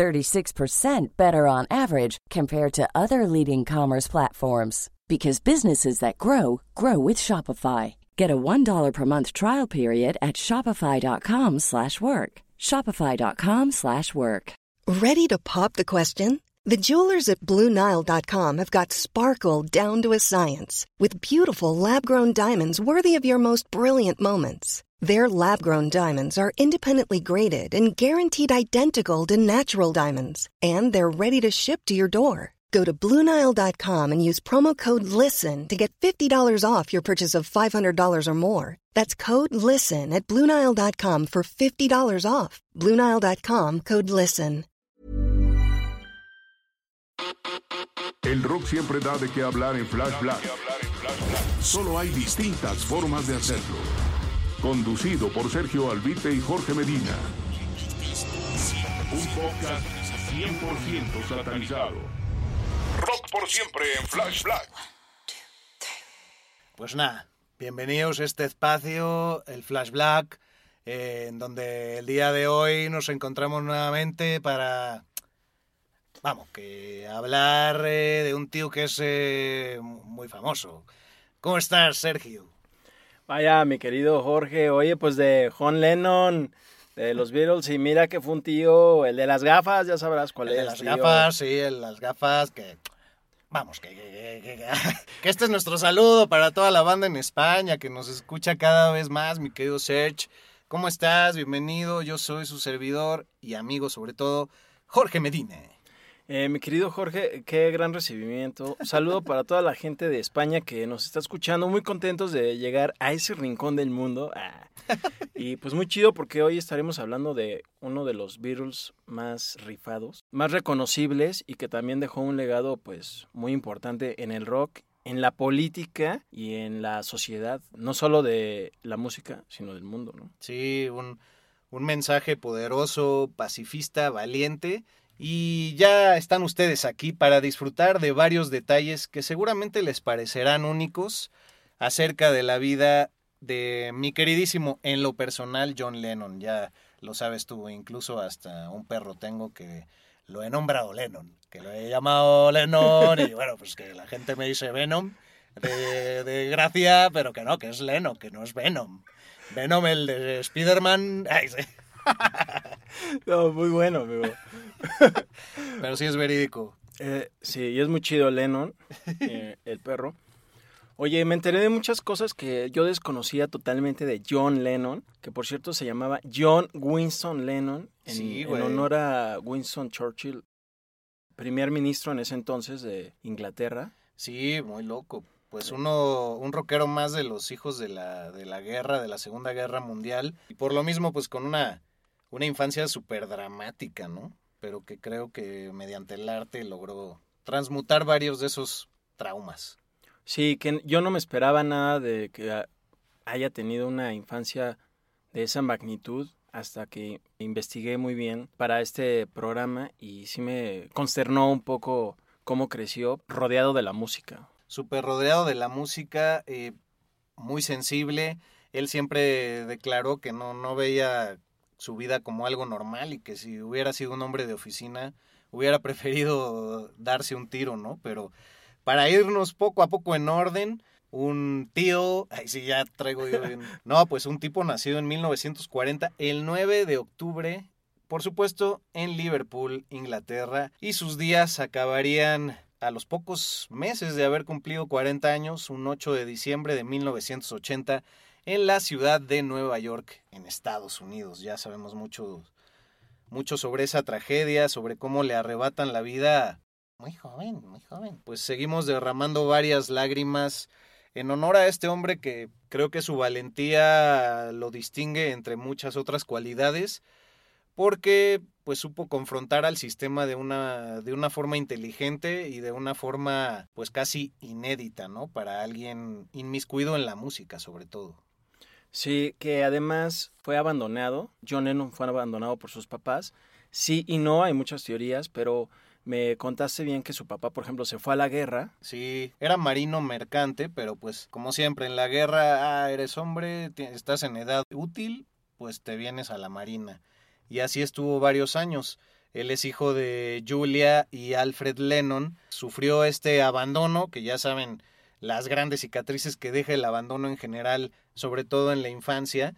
36% better on average compared to other leading commerce platforms because businesses that grow grow with Shopify. Get a $1 per month trial period at shopify.com/work. shopify.com/work. Ready to pop the question? The jewelers at BlueNile.com have got sparkle down to a science with beautiful lab-grown diamonds worthy of your most brilliant moments. Their lab-grown diamonds are independently graded and guaranteed identical to natural diamonds, and they're ready to ship to your door. Go to Bluenile.com and use promo code LISTEN to get $50 off your purchase of $500 or more. That's code LISTEN at Bluenile.com for $50 off. Bluenile.com code LISTEN. El rock siempre da de qué hablar en Flash Black. Solo hay distintas formas de hacerlo. Conducido por Sergio Albite y Jorge Medina. Un podcast 100% satanizado. Rock por siempre en Flash Black. Pues nada, bienvenidos a este espacio, el Flash Black, eh, en donde el día de hoy nos encontramos nuevamente para, vamos, que hablar eh, de un tío que es eh, muy famoso. ¿Cómo estás, Sergio? Vaya, mi querido Jorge, oye, pues de John Lennon, de los Beatles, y mira que fue un tío, el de las gafas, ya sabrás cuál El es. de las tío. gafas, sí, el- las gafas que... Vamos, que, que, que- que- que este es nuestro saludo para toda la banda en España que nos escucha cada vez más, mi querido Serge. ¿Cómo estás? Bienvenido, yo soy su servidor y amigo sobre todo, Jorge Medina. Eh, mi querido Jorge, qué gran recibimiento. Saludo para toda la gente de España que nos está escuchando, muy contentos de llegar a ese rincón del mundo. Ah. Y pues muy chido porque hoy estaremos hablando de uno de los Beatles más rifados, más reconocibles y que también dejó un legado pues muy importante en el rock, en la política y en la sociedad, no solo de la música, sino del mundo, ¿no? Sí, un, un mensaje poderoso, pacifista, valiente. Y ya están ustedes aquí para disfrutar de varios detalles que seguramente les parecerán únicos acerca de la vida de mi queridísimo, en lo personal, John Lennon. Ya lo sabes tú, incluso hasta un perro tengo que lo he nombrado Lennon, que lo he llamado Lennon y bueno, pues que la gente me dice Venom de, gracia, pero que no, que es Lennon, que no es Venom. Venom, el de Spider-Man. ay, sí. No, muy bueno, amigo. Pero sí es verídico. Eh, sí, y es muy chido Lennon, eh, el perro. Oye, me enteré de muchas cosas que yo desconocía totalmente de John Lennon, que por cierto se llamaba John Winston Lennon, en, Sí, en honor a Winston Churchill, primer ministro en ese entonces de Inglaterra. Sí, muy loco. Pues uno, un rockero más de los hijos de la, de la guerra, de la Segunda Guerra Mundial. Y por lo mismo, pues con una, una infancia súper dramática, ¿no? Pero que creo que mediante el arte logró transmutar varios de esos traumas. Sí, que yo no me esperaba nada de que haya tenido una infancia de esa magnitud hasta que investigué muy bien para este programa y sí me consternó un poco cómo creció rodeado de la música. Súper rodeado de la música, eh, muy sensible. Él siempre declaró que no, no veía su vida como algo normal y que si hubiera sido un hombre de oficina hubiera preferido darse un tiro, ¿no? Pero para irnos poco a poco en orden, un tío, ay sí, ya traigo yo bien. No, pues un tipo nacido en 1940, el 9 de octubre, por supuesto, en Liverpool, Inglaterra, y sus días acabarían a los pocos meses de haber cumplido 40 años, un 8 de diciembre de 1980, en la ciudad de Nueva York, en Estados Unidos. Ya sabemos mucho, mucho sobre esa tragedia, sobre cómo le arrebatan la vida muy joven, muy joven. Pues seguimos derramando varias lágrimas en honor a este hombre que creo que su valentía lo distingue entre muchas otras cualidades, porque pues supo confrontar al sistema de una, de una forma inteligente y de una forma pues casi inédita, ¿no? Para alguien inmiscuido en la música sobre todo. Sí, que además fue abandonado. John Lennon fue abandonado por sus papás. Sí y no, hay muchas teorías, pero me contaste bien que su papá, por ejemplo, se fue a la guerra. Sí, era marino mercante, pero pues como siempre en la guerra, ah, eres hombre, estás en edad útil, pues te vienes a la marina. Y así estuvo varios años. Él es hijo de Julia y Alfred Lennon. Sufrió este abandono, que ya saben las grandes cicatrices que deja el abandono en general, sobre todo en la infancia,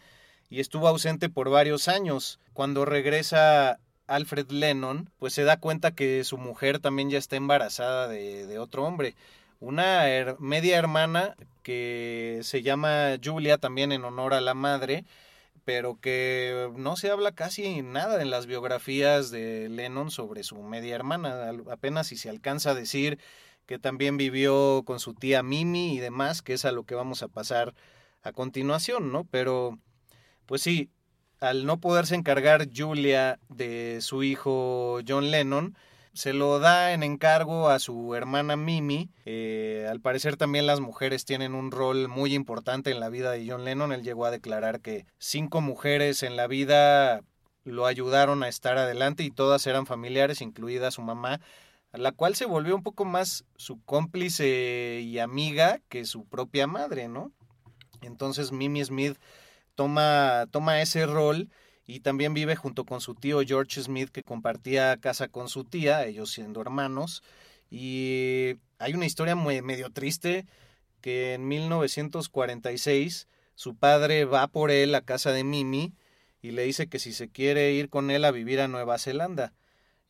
y estuvo ausente por varios años. Cuando regresa Alfred Lennon, pues se da cuenta que su mujer también ya está embarazada de, otro hombre. Una media hermana que se llama Julia, también en honor a la madre, pero que no se habla casi nada en las biografías de Lennon sobre su media hermana. Apenas si se alcanza a decir que también vivió con su tía Mimi y demás, que es a lo que vamos a pasar a continuación, ¿no? Pero, pues sí, al no poderse encargar Julia de su hijo John Lennon, se lo da en encargo a su hermana Mimi. Eh, al parecer también las mujeres tienen un rol muy importante en la vida de John Lennon. Él llegó a declarar que cinco mujeres en la vida lo ayudaron a estar adelante y todas eran familiares, incluida su mamá, la cual se volvió un poco más su cómplice y amiga que su propia madre, ¿no? Entonces Mimi Smith toma, toma ese rol y también vive junto con su tío George Smith que compartía casa con su tía, ellos siendo hermanos. Y hay una historia muy, medio triste que en 1946 su padre va por él a casa de Mimi y le dice que si se quiere ir con él a vivir a Nueva Zelanda.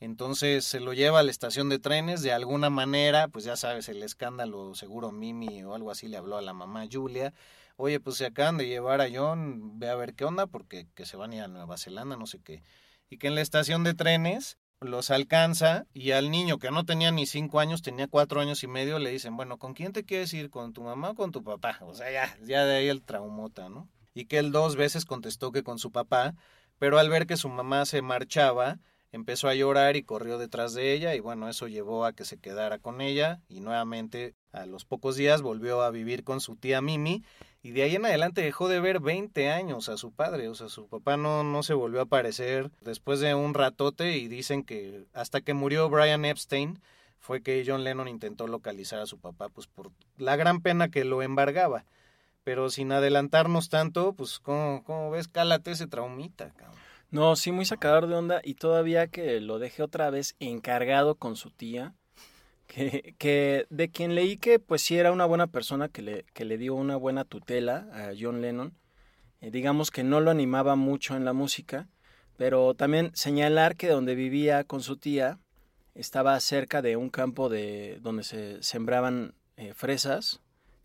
Entonces se lo lleva a la estación de trenes, de alguna manera, pues ya sabes, el escándalo, seguro Mimi o algo así le habló a la mamá Julia, oye, pues se acaban de llevar a John, ve a ver qué onda, porque que se van a ir a Nueva Zelanda, no sé qué. Y que en la estación de trenes los alcanza y al niño que no tenía ni cinco años, tenía cuatro años y medio, le dicen, bueno, ¿con quién te quieres ir? ¿Con tu mamá o con tu papá? O sea, ya, ya de ahí el traumota, ¿no? Y que él dos veces contestó que con su papá, pero al ver que su mamá se marchaba, empezó a llorar y corrió detrás de ella y bueno, eso llevó a que se quedara con ella y nuevamente a los pocos días volvió a vivir con su tía Mimi y de ahí en adelante dejó de ver 20 años a su padre, o sea, su papá no, no se volvió a aparecer después de un ratote y dicen que hasta que murió Brian Epstein fue que John Lennon intentó localizar a su papá, pues por la gran pena que lo embargaba. Pero sin adelantarnos tanto, pues, ¿cómo, ves? Cálate ese traumita, cabrón. No, sí, muy sacador de onda y todavía que lo dejé otra vez encargado con su tía que, de quien leí que pues sí era una buena persona que le, que le dio una buena tutela a John Lennon. Eh, digamos que no lo animaba mucho en la música, pero también señalar que donde vivía con su tía estaba cerca de un campo de donde se sembraban eh, fresas,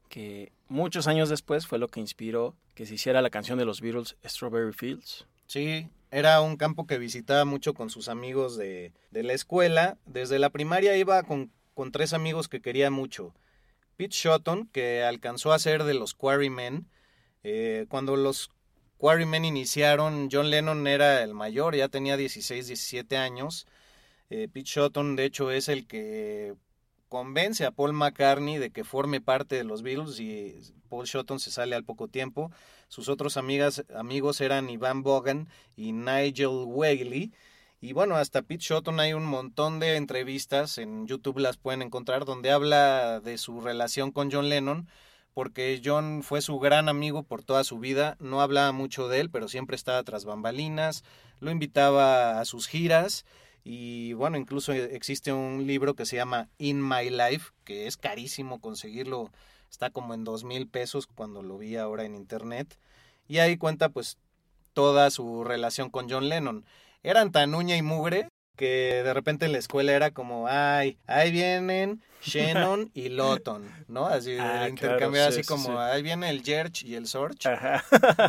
que muchos años después fue lo que inspiró que se hiciera la canción de los Beatles Strawberry Fields. Sí, era un campo que visitaba mucho con sus amigos de, de la escuela. Desde la primaria iba con con tres amigos que quería mucho. Pete Shotton, que alcanzó a ser de los Quarrymen. Eh, cuando los Quarrymen iniciaron, John Lennon era el mayor, ya tenía 16, 17 años. Eh, Pete Shotton, de hecho, es el que convence a Paul McCartney de que forme parte de los Beatles y Paul Shotton se sale al poco tiempo. Sus otros amigas, amigos eran Ivan Bogan y Nigel Whaley. Y bueno, hasta Pete Shotton hay un montón de entrevistas, en YouTube las pueden encontrar, donde habla de su relación con John Lennon, porque John fue su gran amigo por toda su vida, no hablaba mucho de él, pero siempre estaba tras bambalinas, lo invitaba a sus giras y bueno, incluso existe un libro que se llama In My Life, que es carísimo conseguirlo, está como en dos mil pesos cuando lo vi ahora en internet, y ahí cuenta pues toda su relación con John Lennon eran tan uña y mugre que de repente en la escuela era como, ay, ahí vienen Shannon y Lotton, ¿no? Así ah, intercambiar así como, ahí viene el Jerch y el Sorch,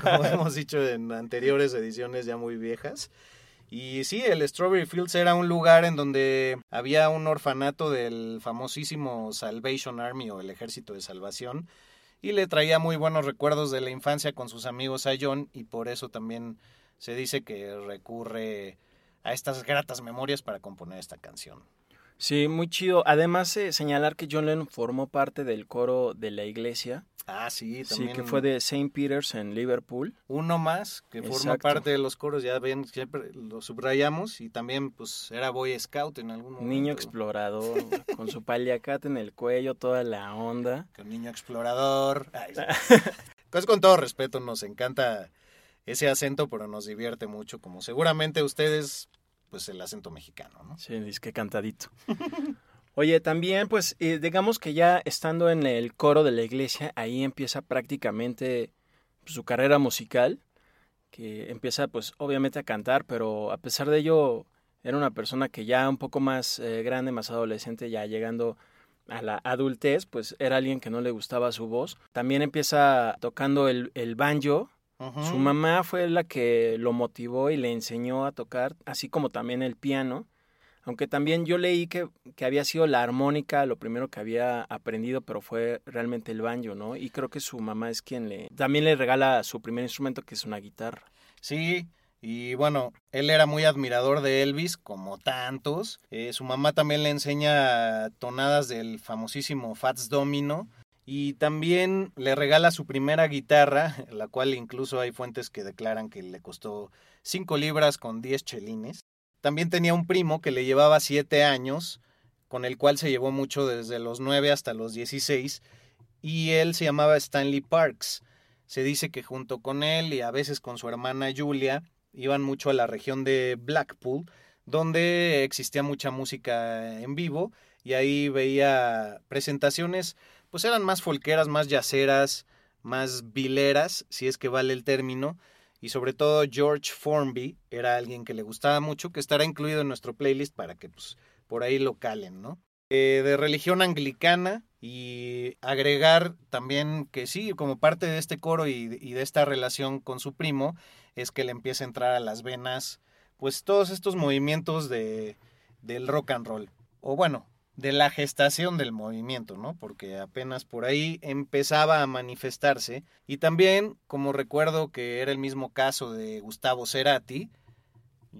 como hemos dicho en anteriores ediciones ya muy viejas. Y sí, el Strawberry Fields era un lugar en donde había un orfanato del famosísimo Salvation Army o el Ejército de Salvación y le traía muy buenos recuerdos de la infancia con sus amigos a John y por eso también se dice que recurre a estas gratas memorias para componer esta canción. Sí, muy chido. Además, eh, señalar que John Lennon formó parte del coro de la iglesia. Ah, sí, también. Sí, que fue de St. Peter's en Liverpool. Uno más que forma Exacto. parte de los coros, ya ven, siempre lo subrayamos y también pues era Boy Scout en algún momento. Niño explorador, con su paliacate en el cuello, toda la onda. Un niño explorador. Ay, sí. pues con todo respeto, nos encanta ese acento, pero nos divierte mucho, como seguramente ustedes, pues el acento mexicano, ¿no? Sí, dice que cantadito. Oye, también, pues, eh, digamos que ya estando en el coro de la iglesia, ahí empieza prácticamente pues, su carrera musical, que empieza, pues, obviamente a cantar, pero a pesar de ello, era una persona que ya un poco más eh, grande, más adolescente, ya llegando a la adultez, pues era alguien que no le gustaba su voz. También empieza tocando el banjo, Su mamá fue la que lo motivó y le enseñó a tocar, así como también el piano. Aunque también yo leí que, que había sido la armónica lo primero que había aprendido, pero fue realmente el banjo, ¿no? Y creo que su mamá es quien le... También le regala su primer instrumento, que es una guitarra. Sí, y bueno, él era muy admirador de Elvis, como tantos. Eh, su mamá también le enseña tonadas del famosísimo Fats Domino. Y también le regala su primera guitarra, la cual incluso hay fuentes que declaran que le costó 5 libras con 10 chelines. También tenía un primo que le llevaba 7 años, con el cual se llevó mucho desde los 9 hasta los 16, y él se llamaba Stanley Parks. Se dice que junto con él y a veces con su hermana Julia iban mucho a la región de Blackpool, donde existía mucha música en vivo y ahí veía presentaciones, pues eran más folqueras, más yaceras, más vileras, si es que vale el término, y sobre todo George Formby era alguien que le gustaba mucho, que estará incluido en nuestro playlist para que pues por ahí lo calen, ¿no? Eh, de religión anglicana y agregar también que sí, como parte de este coro y, y de esta relación con su primo, es que le empieza a entrar a las venas, pues todos estos movimientos de, del rock and roll, o bueno, de la gestación del movimiento, ¿no? Porque apenas por ahí empezaba a manifestarse. Y también, como recuerdo que era el mismo caso de Gustavo Cerati,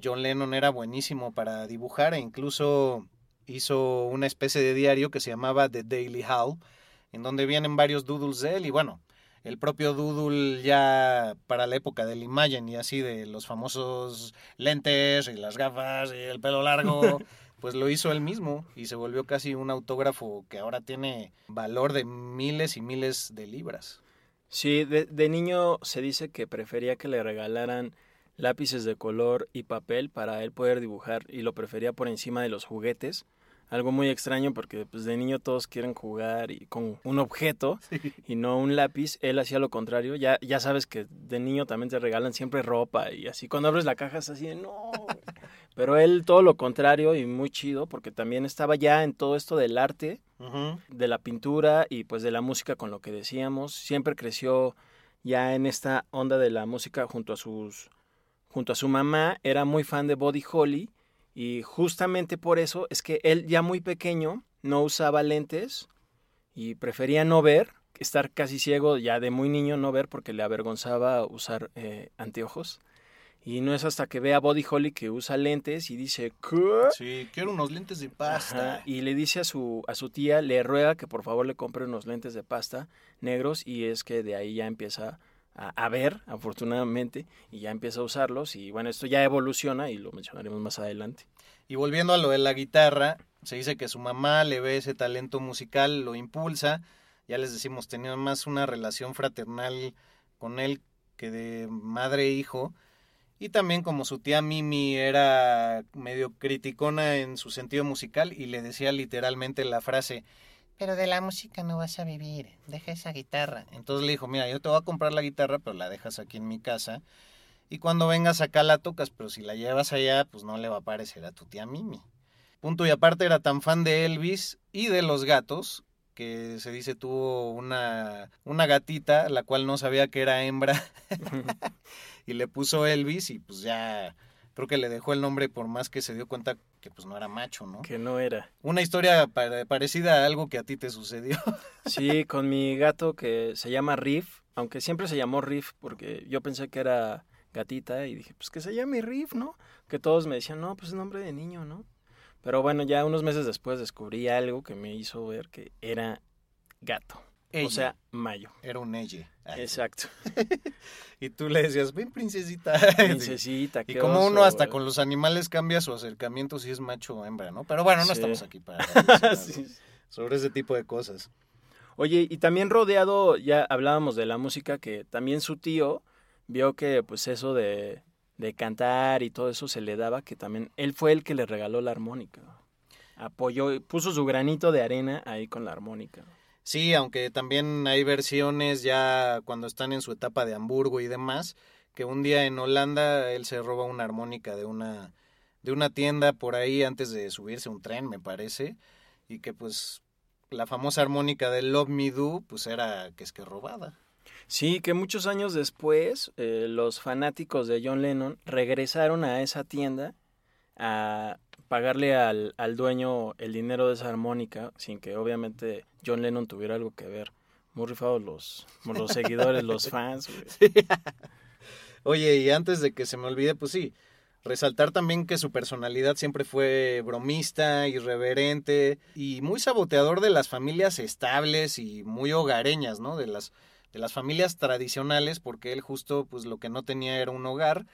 John Lennon era buenísimo para dibujar e incluso hizo una especie de diario que se llamaba The Daily Howl, en donde vienen varios doodles de él y bueno, el propio doodle ya para la época del Imagen y así de los famosos lentes y las gafas y el pelo largo, pues lo hizo él mismo y se volvió casi un autógrafo que ahora tiene valor de miles y miles de libras. Sí, de, de niño se dice que prefería que le regalaran lápices de color y papel para él poder dibujar y lo prefería por encima de los juguetes. Algo muy extraño porque pues de niño todos quieren jugar y con un objeto y no un lápiz. Él hacía lo contrario. Ya, ya sabes que de niño también te regalan siempre ropa y así cuando abres la caja es así de no. Pero él todo lo contrario y muy chido porque también estaba ya en todo esto del arte, de la pintura y pues de la música con lo que decíamos. Siempre creció ya en esta onda de la música junto a sus junto a su mamá, era muy fan de Body Holly y justamente por eso es que él ya muy pequeño no usaba lentes y prefería no ver, estar casi ciego ya de muy niño, no ver porque le avergonzaba usar eh, anteojos. Y no es hasta que ve a Body Holly que usa lentes y dice, ¿qué? Sí, quiero unos lentes de pasta. Ajá, Y le dice a su, a su tía, le ruega que por favor le compre unos lentes de pasta negros y es que de ahí ya empieza a, a ver, afortunadamente, y ya empieza a usarlos y bueno, esto ya evoluciona y lo mencionaremos más adelante. Y volviendo a lo de la guitarra, se dice que su mamá le ve ese talento musical, lo impulsa. Ya les decimos, tenía más una relación fraternal con él que de madre e hijo. Y también como su tía Mimi era medio criticona en su sentido musical y le decía literalmente la frase, pero de la música no vas a vivir, deja esa guitarra. Entonces le dijo, mira, yo te voy a comprar la guitarra, pero la dejas aquí en mi casa. Y cuando vengas acá la tocas, pero si la llevas allá, pues no le va a parecer a tu tía Mimi. Punto y aparte era tan fan de Elvis y de los gatos que se dice tuvo una, una gatita, la cual no sabía que era hembra, y le puso Elvis y pues ya creo que le dejó el nombre por más que se dio cuenta que pues no era macho, ¿no? Que no era. Una historia pare- parecida a algo que a ti te sucedió. Sí, con mi gato que se llama Riff, aunque siempre se llamó Riff porque yo pensé que era gatita y dije, pues que se llame Riff, ¿no? Que todos me decían, no, pues es nombre de niño, ¿no? Pero bueno, ya unos meses después descubrí algo que me hizo ver que era gato. O sea, mayo. Era un elle. Exacto. y tú le decías, ven princesita. Princesita, Y como uno hasta con los animales cambia su acercamiento si es macho o hembra, ¿no? Pero bueno, no estamos aquí para sobre ese tipo de cosas. Oye, y también rodeado, ya hablábamos de la música, que también su tío vio que pues eso de, de cantar y todo eso se le daba, que también él fue el que le regaló la armónica. Apoyó, puso su granito de arena ahí con la armónica. Sí, aunque también hay versiones ya cuando están en su etapa de Hamburgo y demás, que un día en Holanda él se roba una armónica de una de una tienda por ahí antes de subirse un tren, me parece, y que pues la famosa armónica de Love Me Do, pues era que es que robada. Sí, que muchos años después eh, los fanáticos de John Lennon regresaron a esa tienda a pagarle al, al dueño el dinero de esa armónica, sin que obviamente John Lennon tuviera algo que ver. Muy rifados los, los seguidores, los fans. Oye, y antes de que se me olvide, pues sí, resaltar también que su personalidad siempre fue bromista, irreverente y muy saboteador de las familias estables y muy hogareñas, ¿no? De las, de las familias tradicionales, porque él justo, pues lo que no tenía era un hogar.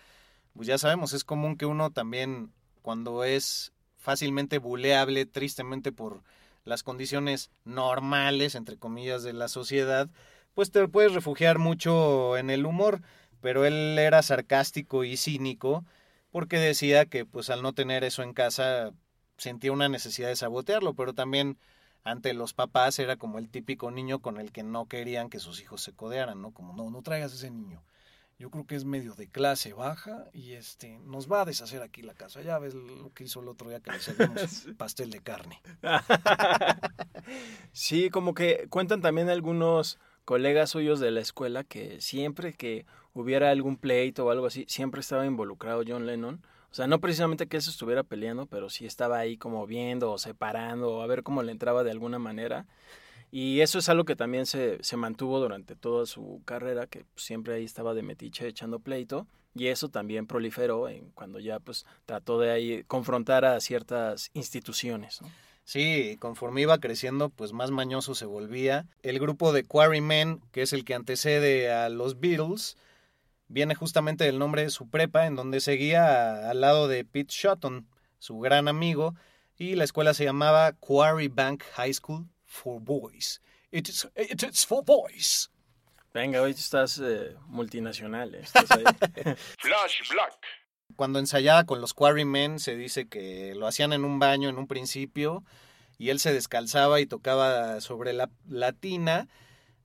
Pues ya sabemos, es común que uno también, cuando es fácilmente buleable, tristemente por las condiciones normales, entre comillas, de la sociedad, pues te puedes refugiar mucho en el humor, pero él era sarcástico y cínico porque decía que pues al no tener eso en casa sentía una necesidad de sabotearlo, pero también ante los papás era como el típico niño con el que no querían que sus hijos se codearan, ¿no? Como, no, no traigas ese niño. Yo creo que es medio de clase baja y este nos va a deshacer aquí la casa. Ya ves lo que hizo el otro día que le servimos pastel de carne. sí, como que cuentan también algunos colegas suyos de la escuela que siempre que hubiera algún pleito o algo así, siempre estaba involucrado John Lennon. O sea, no precisamente que él estuviera peleando, pero sí estaba ahí como viendo o separando o a ver cómo le entraba de alguna manera. Y eso es algo que también se, se mantuvo durante toda su carrera, que siempre ahí estaba de metiche echando pleito. Y eso también proliferó en cuando ya pues trató de ahí confrontar a ciertas instituciones. Sí, conforme iba creciendo, pues más mañoso se volvía. El grupo de Quarrymen, que es el que antecede a los Beatles, viene justamente del nombre de su prepa, en donde seguía al lado de Pete Shotton, su gran amigo, y la escuela se llamaba Quarry Bank High School for boys. It is, it is for boys. Venga, hoy estás eh, multinacional. Eh, Flash Black. Cuando ensayaba con los Quarrymen se dice que lo hacían en un baño en un principio y él se descalzaba y tocaba sobre la, latina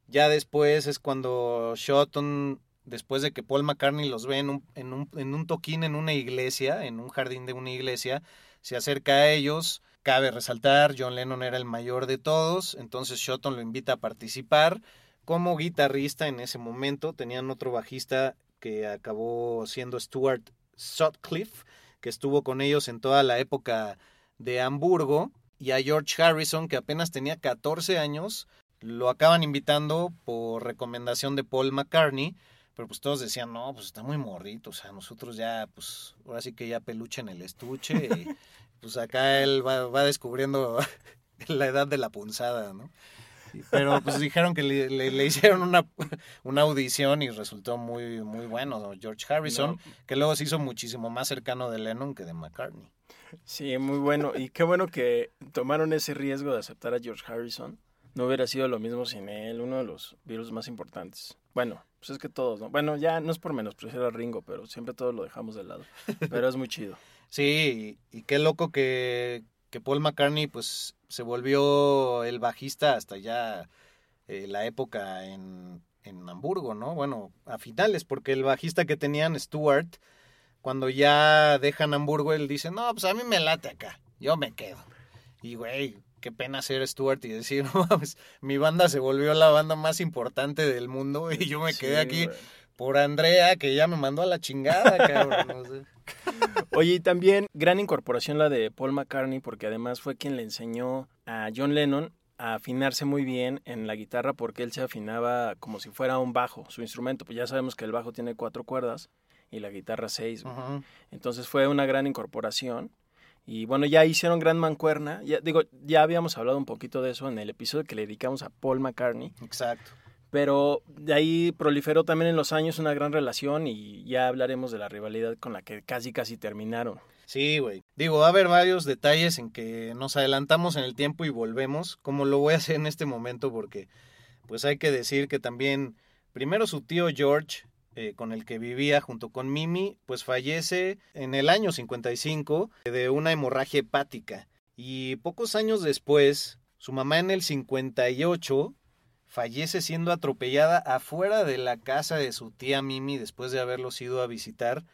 Ya después es cuando Shotton, después de que Paul McCartney los ve en un, en un, en un toquín en una iglesia, en un jardín de una iglesia, se acerca a ellos, Cabe resaltar, John Lennon era el mayor de todos, entonces Shotton lo invita a participar como guitarrista en ese momento. Tenían otro bajista que acabó siendo Stuart Sutcliffe, que estuvo con ellos en toda la época de Hamburgo, y a George Harrison, que apenas tenía 14 años, lo acaban invitando por recomendación de Paul McCartney, pero pues todos decían, no, pues está muy morrito, o sea, nosotros ya, pues, ahora sí que ya peluche en el estuche, y, pues acá él va, descubriendo la edad de la punzada, ¿no? Pero pues dijeron que le, hicieron una, una, audición y resultó muy, muy bueno George Harrison, que luego se hizo muchísimo más cercano de Lennon que de McCartney. Sí, muy bueno. Y qué bueno que tomaron ese riesgo de aceptar a George Harrison. No hubiera sido lo mismo sin él, uno de los virus más importantes. Bueno, pues es que todos, ¿no? Bueno, ya no es por menos, prefiero a Ringo, pero siempre todos lo dejamos de lado. Pero es muy chido. Sí, y, qué loco que, que, Paul McCartney pues se volvió el bajista hasta ya eh, la época en, en Hamburgo, ¿no? Bueno, a finales, porque el bajista que tenían, Stuart, cuando ya dejan Hamburgo, él dice, no, pues a mí me late acá, yo me quedo. Y güey, qué pena ser Stuart y decir, no mi banda se volvió la banda más importante del mundo y yo me quedé aquí por Andrea, que ya me mandó a la chingada, cabrón. No sé. Oye, y también gran incorporación la de Paul McCartney, porque además fue quien le enseñó a John Lennon a afinarse muy bien en la guitarra, porque él se afinaba como si fuera un bajo, su instrumento. Pues ya sabemos que el bajo tiene cuatro cuerdas. y la guitarra 6. Ujú. Entonces fue una gran incorporación. Y bueno, ya hicieron gran mancuerna. Ya, digo, ya habíamos hablado un poquito de eso en el episodio que le dedicamos a Paul McCartney. Exacto. Pero de ahí proliferó también en los años una gran relación y ya hablaremos de la rivalidad con la que casi casi terminaron. Sí, güey. Digo, va a haber varios detalles en que nos adelantamos en el tiempo y volvemos, como lo voy a hacer en este momento, porque pues hay que decir que también, primero su tío George, eh, con el que vivía junto con Mimi, pues fallece en el año 55 de una hemorragia hepática. Y pocos años después, su mamá en el 58 fallece siendo atropellada afuera de la casa de su tía Mimi después de haberlos ido a visitar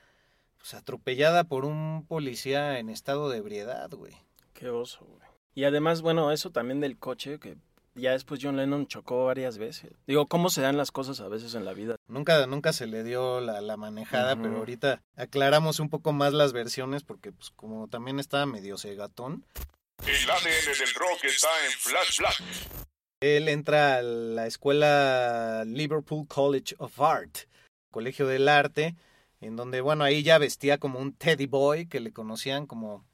pues atropellada por un policía en estado de ebriedad, güey. Qué oso, güey. Y además, bueno, eso también del coche, que ya después John Lennon chocó varias veces. Digo, ¿cómo se dan las cosas a veces en la vida? Nunca, nunca se le dio la, la manejada, pero ahorita aclaramos un poco más las versiones porque pues como también estaba medio cegatón, El ADN del rock está en Flash Black. él entra a la escuela Liverpool College of Art, Colegio del Arte, en donde, bueno, ahí ya vestía como un teddy boy, que le conocían como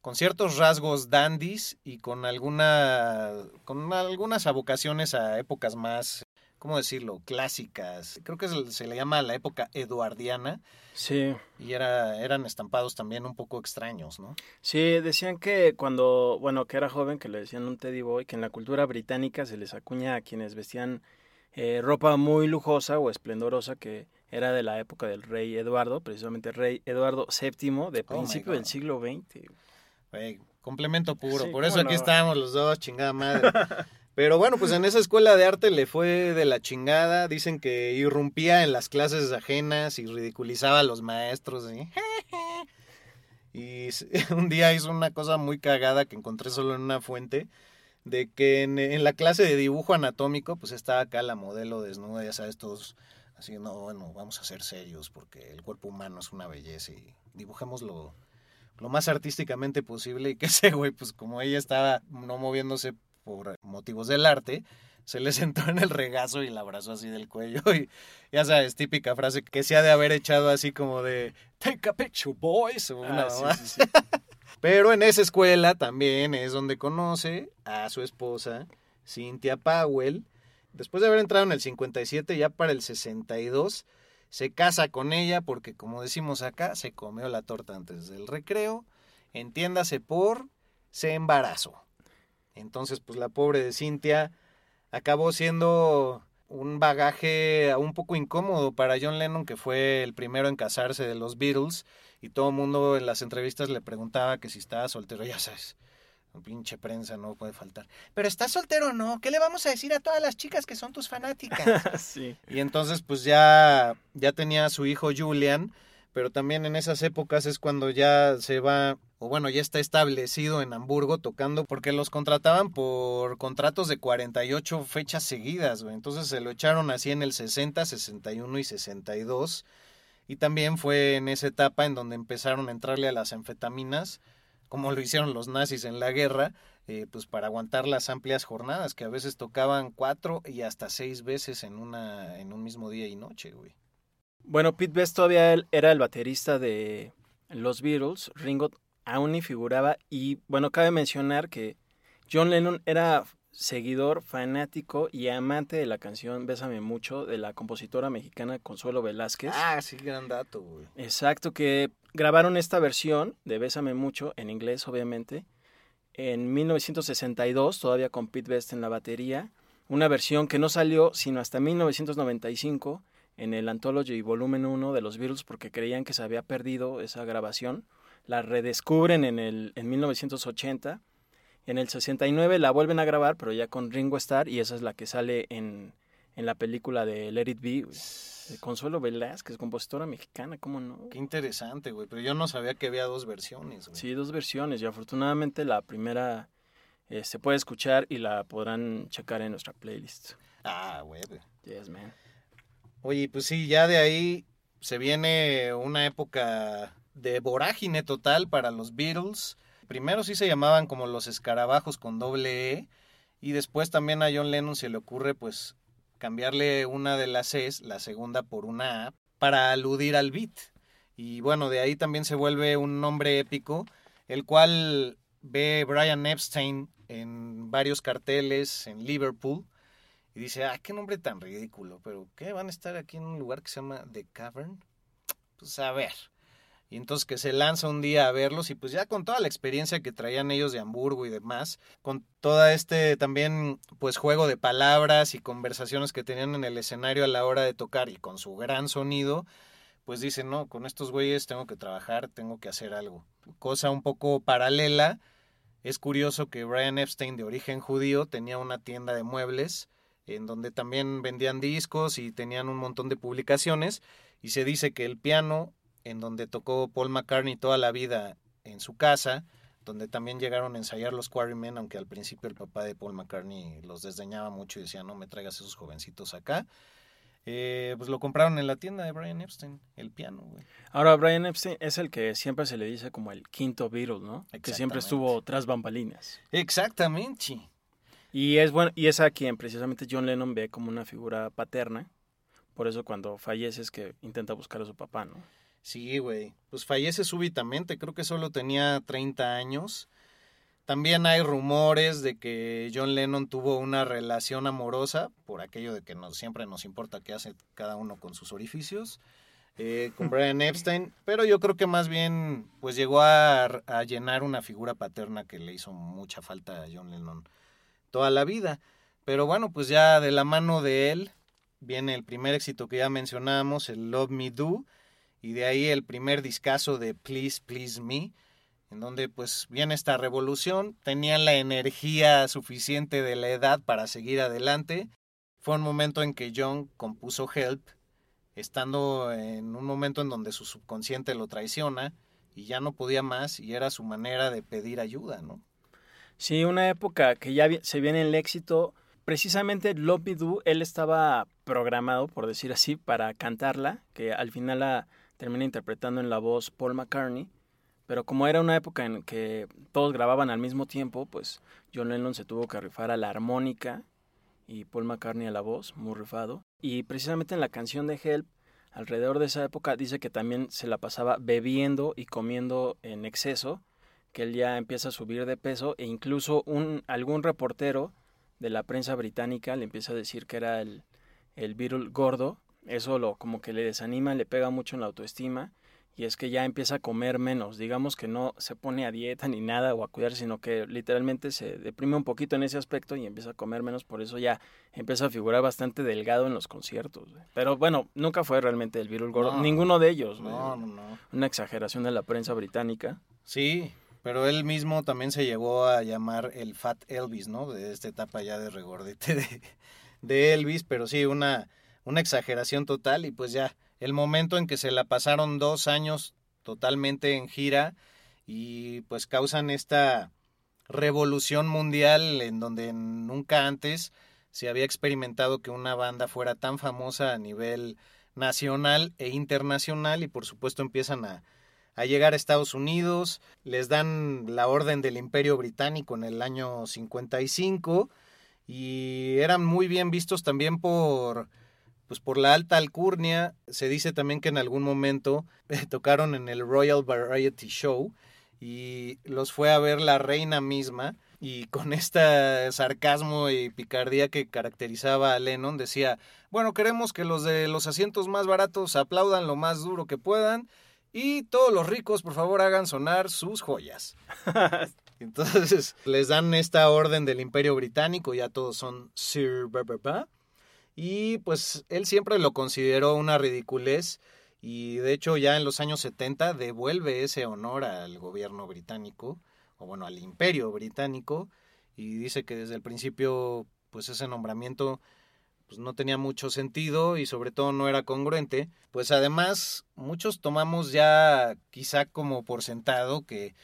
con ciertos rasgos dandies y con alguna con algunas avocaciones a épocas más ¿cómo decirlo? clásicas. Creo que se, le llama la época eduardiana Sí, y era eran estampados también un poco extraños, ¿no? sí, decían que cuando, bueno, que era joven, que le decían un teddy boy, que en la cultura británica se les acuña a quienes vestían eh, ropa muy lujosa o esplendorosa, que era de la época del rey Eduardo, precisamente rey Eduardo VII, de Oh principio del siglo XX. Complemento puro. Sí, Por eso aquí no. estamos los dos, chingada madre. Pero bueno, pues en esa escuela de arte le fue de la chingada. Dicen que irrumpía en las clases ajenas y ridiculizaba a los maestros. Y un día hizo una cosa muy cagada que encontré solo en una fuente. De que en, en la clase de dibujo anatómico, pues estaba acá la modelo desnuda, ya sabes, todos así, no, bueno, vamos a ser serios porque el cuerpo humano es una belleza y dibujémoslo lo más artísticamente posible y que ese güey, pues como ella estaba no moviéndose por motivos del arte, se le sentó en el regazo y la abrazó así del cuello y ya sabes, típica frase que se ha de haber echado así como de take a picture boys o una Ah, sí, mamá. sí, sí. Pero en esa escuela también es donde conoce a su esposa, Cynthia Powell. Después de haber entrado en el 57, ya para el 62, se casa con ella porque, como decimos acá, se comió la torta antes del recreo. Entiéndase por se embarazó. Entonces, pues la pobre de Cynthia acabó siendo un bagaje un poco incómodo para John Lennon, que fue el primero en casarse de los Beatles, y todo el mundo en las entrevistas le preguntaba que si estaba soltero, ya sabes. Pinche prensa no puede faltar. Pero estás soltero o no? ¿Qué le vamos a decir a todas las chicas que son tus fanáticas? sí. Y entonces pues ya, ya tenía a su hijo Julian, pero también en esas épocas es cuando ya se va, o bueno, ya está establecido en Hamburgo tocando, porque los contrataban por contratos de 48 fechas seguidas, güey. Entonces se lo echaron así en el 60, 61 y 62. Y también fue en esa etapa en donde empezaron a entrarle a las anfetaminas, como lo hicieron los nazis en la guerra, eh, pues para aguantar las amplias jornadas, que a veces tocaban cuatro y hasta seis veces en, una, en un mismo día y noche, güey. Bueno, Pete Best todavía era el baterista de los Beatles, Ringo aún ni figuraba y bueno, cabe mencionar que John Lennon era seguidor, fanático y amante de la canción Bésame mucho de la compositora mexicana Consuelo Velázquez. Ah, sí, gran dato, güey. Exacto, que grabaron esta versión de Bésame mucho en inglés, obviamente, en 1962, todavía con Pete Best en la batería, una versión que no salió sino hasta 1995 en el Anthology Volumen 1 de los Beatles porque creían que se había perdido esa grabación. La redescubren en, el, en 1980. En el 69 la vuelven a grabar, pero ya con Ringo Starr, y esa es la que sale en, en la película de Let It Be. güey. Consuelo Velázquez, compositora mexicana, ¿cómo no? Qué interesante, güey. Pero yo no sabía que había dos versiones, güey. Sí, dos versiones y afortunadamente la primera eh, se puede escuchar y la podrán checar en nuestra playlist. Ah, güey. Yes, man. Oye, pues sí, ya de ahí se viene una época de vorágine total para los Beatles. Primero sí se llamaban como los escarabajos con doble E. Y después también a John Lennon se le ocurre pues cambiarle una de las Cs, la segunda por una A, para aludir al beat. Y bueno, de ahí también se vuelve un nombre épico, el cual ve Brian Epstein en varios carteles en Liverpool y dice, ah, qué nombre tan ridículo, pero ¿qué? ¿Van a estar aquí en un lugar que se llama The Cavern? Pues a ver. Y entonces que se lanza un día a verlos y pues ya con toda la experiencia que traían ellos de Hamburgo y demás, con toda este también pues juego de palabras y conversaciones que tenían en el escenario a la hora de tocar y con su gran sonido, pues dicen, no, con estos güeyes tengo que trabajar, tengo que hacer algo. Cosa un poco paralela, es curioso que Brian Epstein de origen judío tenía una tienda de muebles en donde también vendían discos y tenían un montón de publicaciones y se dice que el piano en donde tocó Paul McCartney toda la vida en su casa, donde también llegaron a ensayar los Quarrymen, aunque al principio el papá de Paul McCartney los desdeñaba mucho y decía, no me traigas esos jovencitos acá. Eh, pues lo compraron en la tienda de Brian Epstein, el piano, Ahora, Brian Epstein es el que siempre se le dice como el quinto Beatle, ¿no? Que siempre estuvo tras bambalinas. Exactamente. Y es bueno, y es a quien precisamente John Lennon ve como una figura paterna. Por eso cuando fallece es que intenta buscar a su papá, ¿no? Sí, güey. Pues fallece súbitamente, creo que solo tenía 30 años. También hay rumores de que John Lennon tuvo una relación amorosa, por aquello de que nos, siempre nos importa qué hace cada uno con sus orificios, eh, con Brian Epstein, pero yo creo que más bien pues llegó a, a llenar una figura paterna que le hizo mucha falta a John Lennon toda la vida. Pero bueno, pues ya de la mano de él viene el primer éxito que ya mencionamos, el Love Me Do, y de ahí el primer discazo de Please, Please Me, en donde pues viene esta revolución, tenían la energía suficiente de la edad para seguir adelante. Fue un momento en que John compuso Help, estando en un momento en donde su subconsciente lo traiciona y ya no podía más y era su manera de pedir ayuda, ¿no? Sí, una época que ya se viene el éxito. Precisamente Love Me Do, él estaba programado, por decir así, para cantarla, que al final la termina interpretando en la voz Paul McCartney. Pero como era una época en que todos grababan al mismo tiempo, pues John Lennon se tuvo que rifar a la armónica y Paul McCartney a la voz, muy rifado. Y precisamente en la canción de Help, alrededor de esa época, dice que también se la pasaba bebiendo y comiendo en exceso que él ya empieza a subir de peso e incluso un, algún reportero de la prensa británica le empieza a decir que era el, el Beatle gordo. Eso lo como que le desanima, le pega mucho en la autoestima y es que ya empieza a comer menos. Digamos que no se pone a dieta ni nada o a cuidar, sino que literalmente se deprime un poquito en ese aspecto y empieza a comer menos. Por eso ya empieza a figurar bastante delgado en los conciertos. Pero bueno, nunca fue realmente el Beatle gordo. Ninguno de ellos. No, no, no. Una exageración de la prensa británica. Sí, pero él mismo también se llegó a llamar el Fat Elvis, ¿no? De esta etapa ya de regordete de, de Elvis, pero sí, una, una exageración total y pues ya, el momento en que se la pasaron dos años totalmente en gira y pues causan esta revolución mundial en donde nunca antes se había experimentado que una banda fuera tan famosa a nivel nacional e internacional y por supuesto empiezan a, a llegar a Estados Unidos, les dan la orden del Imperio Británico en el año 55 y eran muy bien vistos también por pues por la alta alcurnia, se dice también que en algún momento tocaron en el Royal Variety Show y los fue a ver la reina misma y con este sarcasmo y picardía que caracterizaba a Lennon decía, bueno, queremos que los de los asientos más baratos aplaudan lo más duro que puedan y todos los ricos, por favor, hagan sonar sus joyas. Entonces les dan esta orden del Imperio Británico, ya todos son Sir Berberba. Y pues él siempre lo consideró una ridiculez y de hecho ya en los años 70 devuelve ese honor al gobierno británico, o bueno, al Imperio Británico, y dice que desde el principio pues ese nombramiento pues no tenía mucho sentido y sobre todo no era congruente, pues además muchos tomamos ya quizá como por sentado que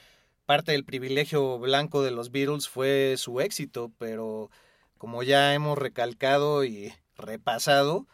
parte del privilegio blanco de los Beatles fue su éxito, pero como ya hemos recalcado y repasado,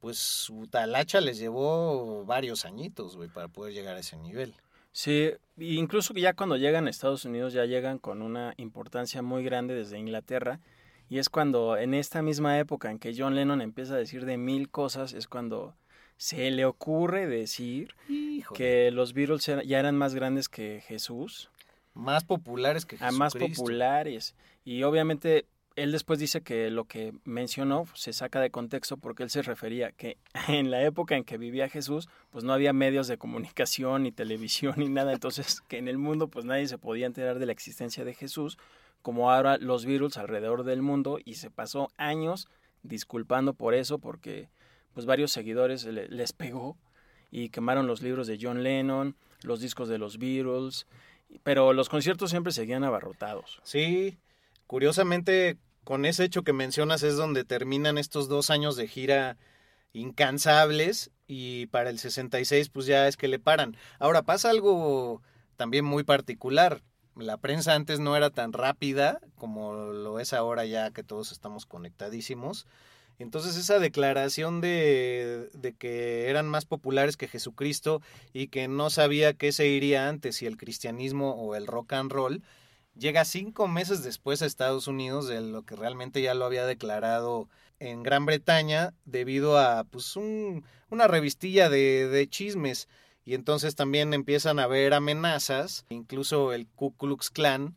pues su talacha les llevó varios añitos, güey, para poder llegar a ese nivel. Sí, incluso ya cuando llegan a Estados Unidos ya llegan con una importancia muy grande desde Inglaterra y es cuando en esta misma época en que John Lennon empieza a decir de mil cosas, es cuando se le ocurre decir Híjole. que los Beatles ya eran más grandes que Jesús, Más populares que a más Jesucristo. populares. Y obviamente él después dice que lo que mencionó se saca de contexto porque él se refería que en la época en que vivía Jesús, pues no había medios de comunicación, ni televisión, ni nada. Entonces, que en el mundo, pues nadie se podía enterar de la existencia de Jesús, como ahora los Beatles alrededor del mundo. Y se pasó años disculpando por eso, porque pues varios seguidores le- les pegó y quemaron los libros de John Lennon, los discos de los Beatles. Pero los conciertos siempre seguían abarrotados. Sí, curiosamente, con ese hecho que mencionas es donde terminan estos dos años de gira incansables y para el 66 pues ya es que le paran. Ahora pasa algo también muy particular. La prensa antes no era tan rápida como lo es ahora ya que todos estamos conectadísimos. Entonces esa declaración de, de que eran más populares que Jesucristo y que no sabía qué se iría antes, si el cristianismo o el rock and roll, llega cinco meses después a Estados Unidos de lo que realmente ya lo había declarado en Gran Bretaña debido a pues un, una revistilla de, chismes. Y entonces también empiezan a haber amenazas, incluso el Ku Klux Klan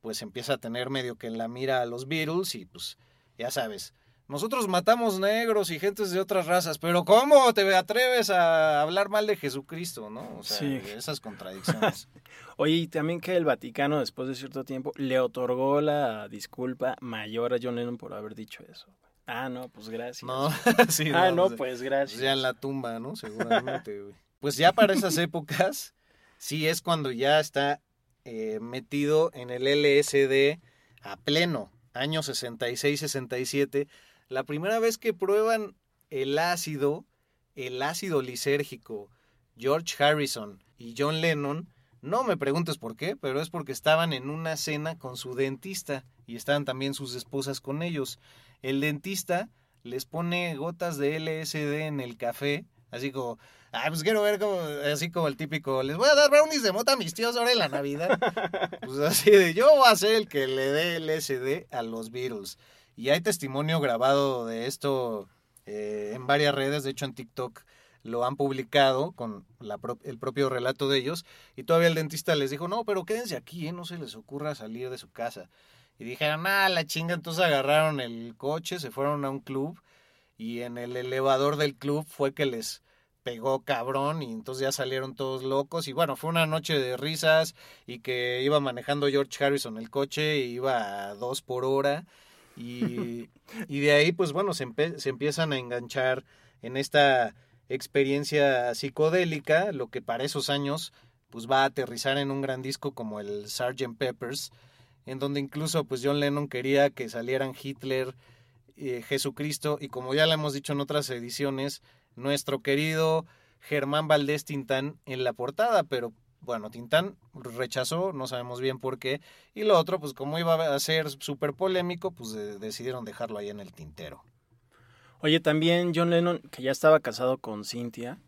pues empieza a tener medio que en la mira a los Beatles y pues ya sabes, nosotros matamos negros y gentes de otras razas, pero ¿cómo te atreves a hablar mal de Jesucristo, no? O sea, Sí. esas contradicciones. Oye, y también que el Vaticano, después de cierto tiempo, le otorgó la disculpa mayor a John Lennon por haber dicho eso. Ah, no, pues gracias. No, sí, ah, no, pues, pues gracias. Pues ya en la tumba, ¿no? Seguramente, güey. Pues ya para esas épocas, sí es cuando ya está eh, metido en el LSD a pleno, año 66-67. La primera vez que prueban el ácido, el ácido lisérgico, George Harrison y John Lennon, no me preguntes por qué, pero es porque estaban en una cena con su dentista y estaban también sus esposas con ellos. El dentista les pone gotas de LSD en el café, así como, ah, pues quiero ver como, así como el típico, les voy a dar brownies de mota a mis tíos ahora en la Navidad. pues así de, yo voy a ser el que le dé LSD a los Beatles. Y hay testimonio grabado de esto eh, en varias redes, de hecho en TikTok lo han publicado con la pro- el propio relato de ellos y todavía el dentista les dijo, no, pero quédense aquí, ¿eh? no se les ocurra salir de su casa. Y dijeron, ah, la chinga, entonces agarraron el coche, se fueron a un club y en el elevador del club fue que les pegó cabrón y entonces ya salieron todos locos y bueno, fue una noche de risas y que iba manejando George Harrison el coche iba a dos por hora y, y de ahí pues bueno, se, se empiezan a enganchar en esta experiencia psicodélica, lo que para esos años pues va a aterrizar en un gran disco como el Sgt. Peppers, en donde incluso pues John Lennon quería que salieran Hitler, eh, Jesucristo y como ya lo hemos dicho en otras ediciones, nuestro querido Germán Valdés Tintán en la portada, pero bueno, Tintán rechazó, no sabemos bien por qué, y lo otro, pues como iba a ser súper polémico, pues de- decidieron dejarlo ahí en el tintero. Oye, también John Lennon, que ya estaba casado con Cynthia,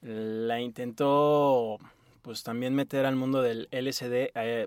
la intentó pues también meter al mundo del LSD. eh,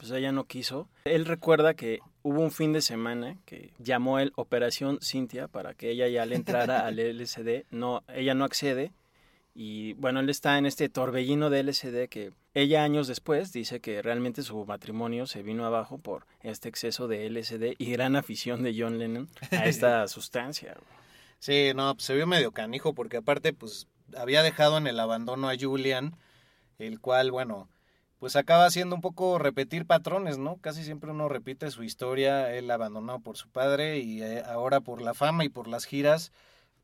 Pues ella no quiso. Él recuerda que hubo un fin de semana que llamó él Operación Cintia para que ella ya le entrara al LSD. No, ella no accede. Y bueno, él está en este torbellino de LSD que ella años después dice que realmente su matrimonio se vino abajo por este exceso de LSD y gran afición de John Lennon a esta sustancia. Sí, no, pues se vio medio canijo porque aparte pues había dejado en el abandono a Julian, el cual, bueno, pues acaba haciendo un poco repetir patrones, ¿no? Casi siempre uno repite su historia, él abandonado por su padre y eh, ahora por la fama y por las giras,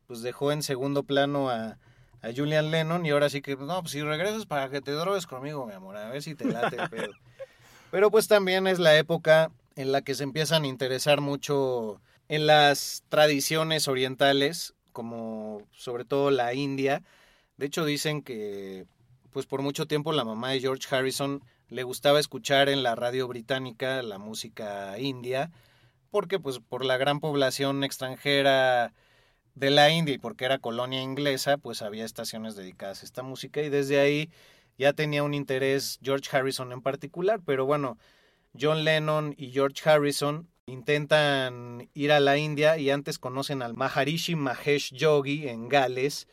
pues dejó en segundo plano a, a Julian Lennon y ahora sí que, no, pues si regresas para que te drogues conmigo, mi amor, a ver si te late el pedo. Pero pues también es la época en la que se empiezan a interesar mucho en las tradiciones orientales, como sobre todo la India. De hecho dicen que pues por mucho tiempo la mamá de George Harrison le gustaba escuchar en la radio británica la música india, porque pues por la gran población extranjera de la India y porque era colonia inglesa, pues había estaciones dedicadas a esta música y desde ahí ya tenía un interés George Harrison en particular, pero bueno, John Lennon y George Harrison intentan ir a la India y antes conocen al Maharishi Mahesh Yogi en Gales,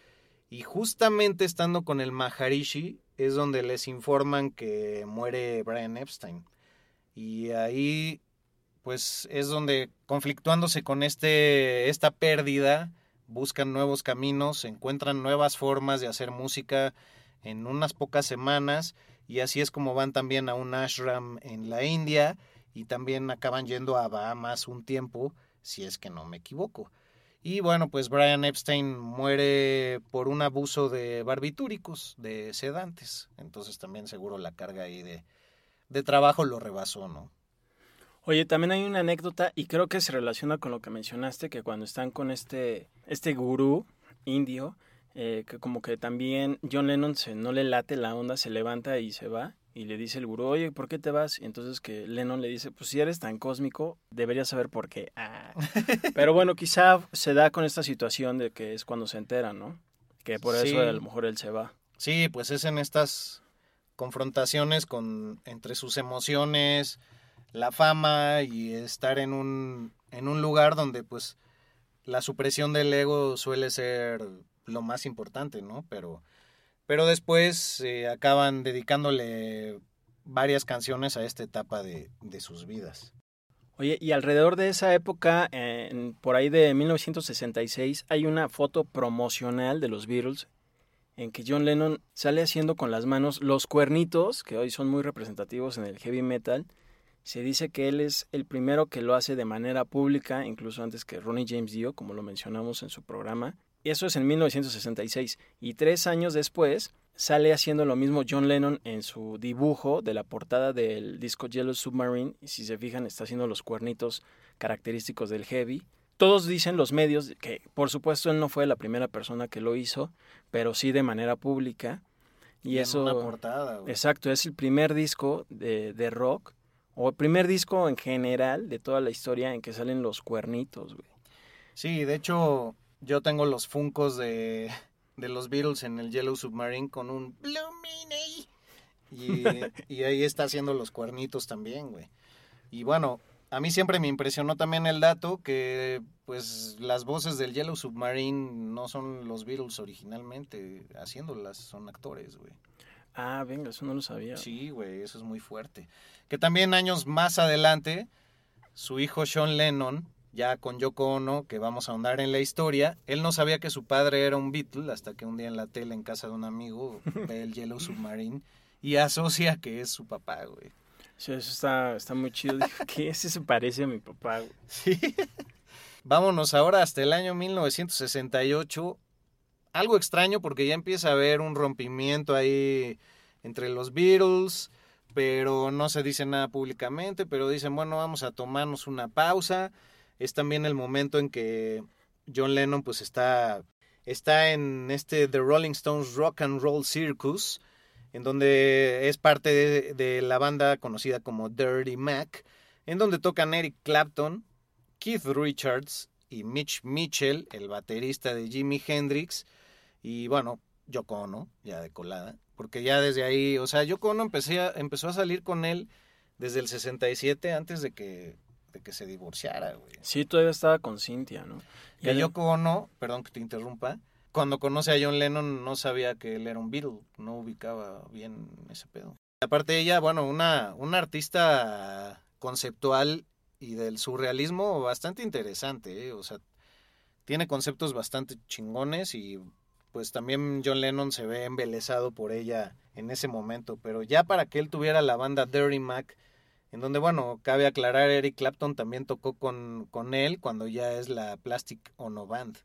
y justamente estando con el Maharishi es donde les informan que muere Brian Epstein. Y ahí pues es donde conflictuándose con este esta pérdida buscan nuevos caminos, encuentran nuevas formas de hacer música en unas pocas semanas y así es como van también a un ashram en la India y también acaban yendo a Bahamas un tiempo, si es que no me equivoco. Y bueno, pues Brian Epstein muere por un abuso de barbitúricos, de sedantes. Entonces también seguro la carga ahí de, de trabajo lo rebasó, ¿no? Oye, también hay una anécdota y creo que se relaciona con lo que mencionaste, que cuando están con este, este gurú indio, eh, que como que también John Lennon se, no le late la onda, se levanta y se va y le dice el gurú, oye, ¿por qué te vas? Y entonces que Lennon le dice, pues si eres tan cósmico, deberías saber por qué. Ah. Pero bueno, quizá se da con esta situación de que es cuando se entera, ¿no? Que por eso a lo mejor él se va. Sí, pues es en estas confrontaciones con entre sus emociones, la fama y estar en un, en un lugar donde pues la supresión del ego suele ser lo más importante, ¿no? Pero pero después eh, acaban dedicándole varias canciones a esta etapa de, de, sus vidas. Oye, y alrededor de esa época, por ahí de 1966, hay una foto promocional de los Beatles en que John Lennon sale haciendo con las manos los cuernitos, que hoy son muy representativos en el heavy metal. Se dice que él es el primero que lo hace de manera pública, incluso antes que Ronnie James Dio, como lo mencionamos en su programa. Eso es en 1966. Y tres años después sale haciendo lo mismo John Lennon en su dibujo de la portada del disco Yellow Submarine. Y si se fijan, está haciendo los cuernitos característicos del heavy. Todos dicen los medios que, por supuesto, él no fue la primera persona que lo hizo, pero sí de manera pública. Y, eso. Una portada, Exacto, es el primer disco de, de rock, o el primer disco en general de toda la historia en que salen los cuernitos, güey. Sí, de hecho, yo tengo los funcos de, de los Beatles en el Yellow Submarine con un Blue y, y ahí está haciendo los cuernitos también, güey. Y bueno, a mí siempre me impresionó también el dato que pues las voces del Yellow Submarine no son los Beatles originalmente haciéndolas, son actores, güey. Ah, venga, eso no lo sabía. Sí, güey, eso es muy fuerte. Que también años más adelante, su hijo Sean Lennon ya con Yoko Ono, que vamos a ahondar en la historia. Él no sabía que su padre era un Beatle hasta que un día en la tele en casa de un amigo ve el Yellow Submarine y asocia que es su papá, güey. Sí, eso está, está muy chido. Dijo, ¿qué? Ese se parece a mi papá, güey. Sí. Vámonos ahora hasta el año 1968. Algo extraño porque ya empieza a haber un rompimiento ahí entre los Beatles, pero no se dice nada públicamente, pero dicen, bueno, vamos a tomarnos una pausa. Es también el momento en que John Lennon pues está, está en este The Rolling Stones Rock and Roll Circus, en donde es parte de, la banda conocida como Dirty Mac, en donde tocan Eric Clapton, Keith Richards y Mitch Mitchell, el baterista de Jimi Hendrix, y bueno, Yoko Ono, ya de colada, porque ya desde ahí, o sea, Yoko Ono empezó a salir con él desde el 67 antes de que, de que se divorciara, güey. Sí, todavía estaba con Cintia, ¿no? Y a Yoko Ono, perdón que te interrumpa, cuando conoce a John Lennon no sabía que él era un Beatle, no ubicaba bien ese pedo. Aparte ella, bueno, una, una artista conceptual y del surrealismo bastante interesante, ¿eh? o sea, tiene conceptos bastante chingones y pues también John Lennon se ve embelesado por ella en ese momento, pero ya para que él tuviera la banda Dirty Mac, en donde, bueno, cabe aclarar, Eric Clapton también tocó con, con él cuando ya es la Plastic Ono Band.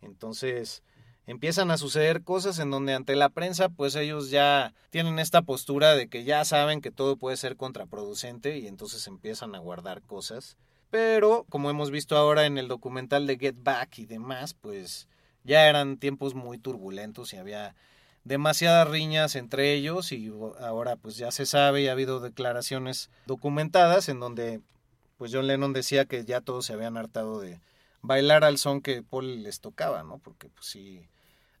Entonces, empiezan a suceder cosas en donde ante la prensa pues ellos ya tienen esta postura de que ya saben que todo puede ser contraproducente y entonces empiezan a guardar cosas. Pero como hemos visto ahora en el documental de Get Back y demás, pues ya eran tiempos muy turbulentos y había demasiadas riñas entre ellos y ahora pues ya se sabe y ha habido declaraciones documentadas en donde pues John Lennon decía que ya todos se habían hartado de bailar al son que Paul les tocaba, ¿no? Porque pues sí,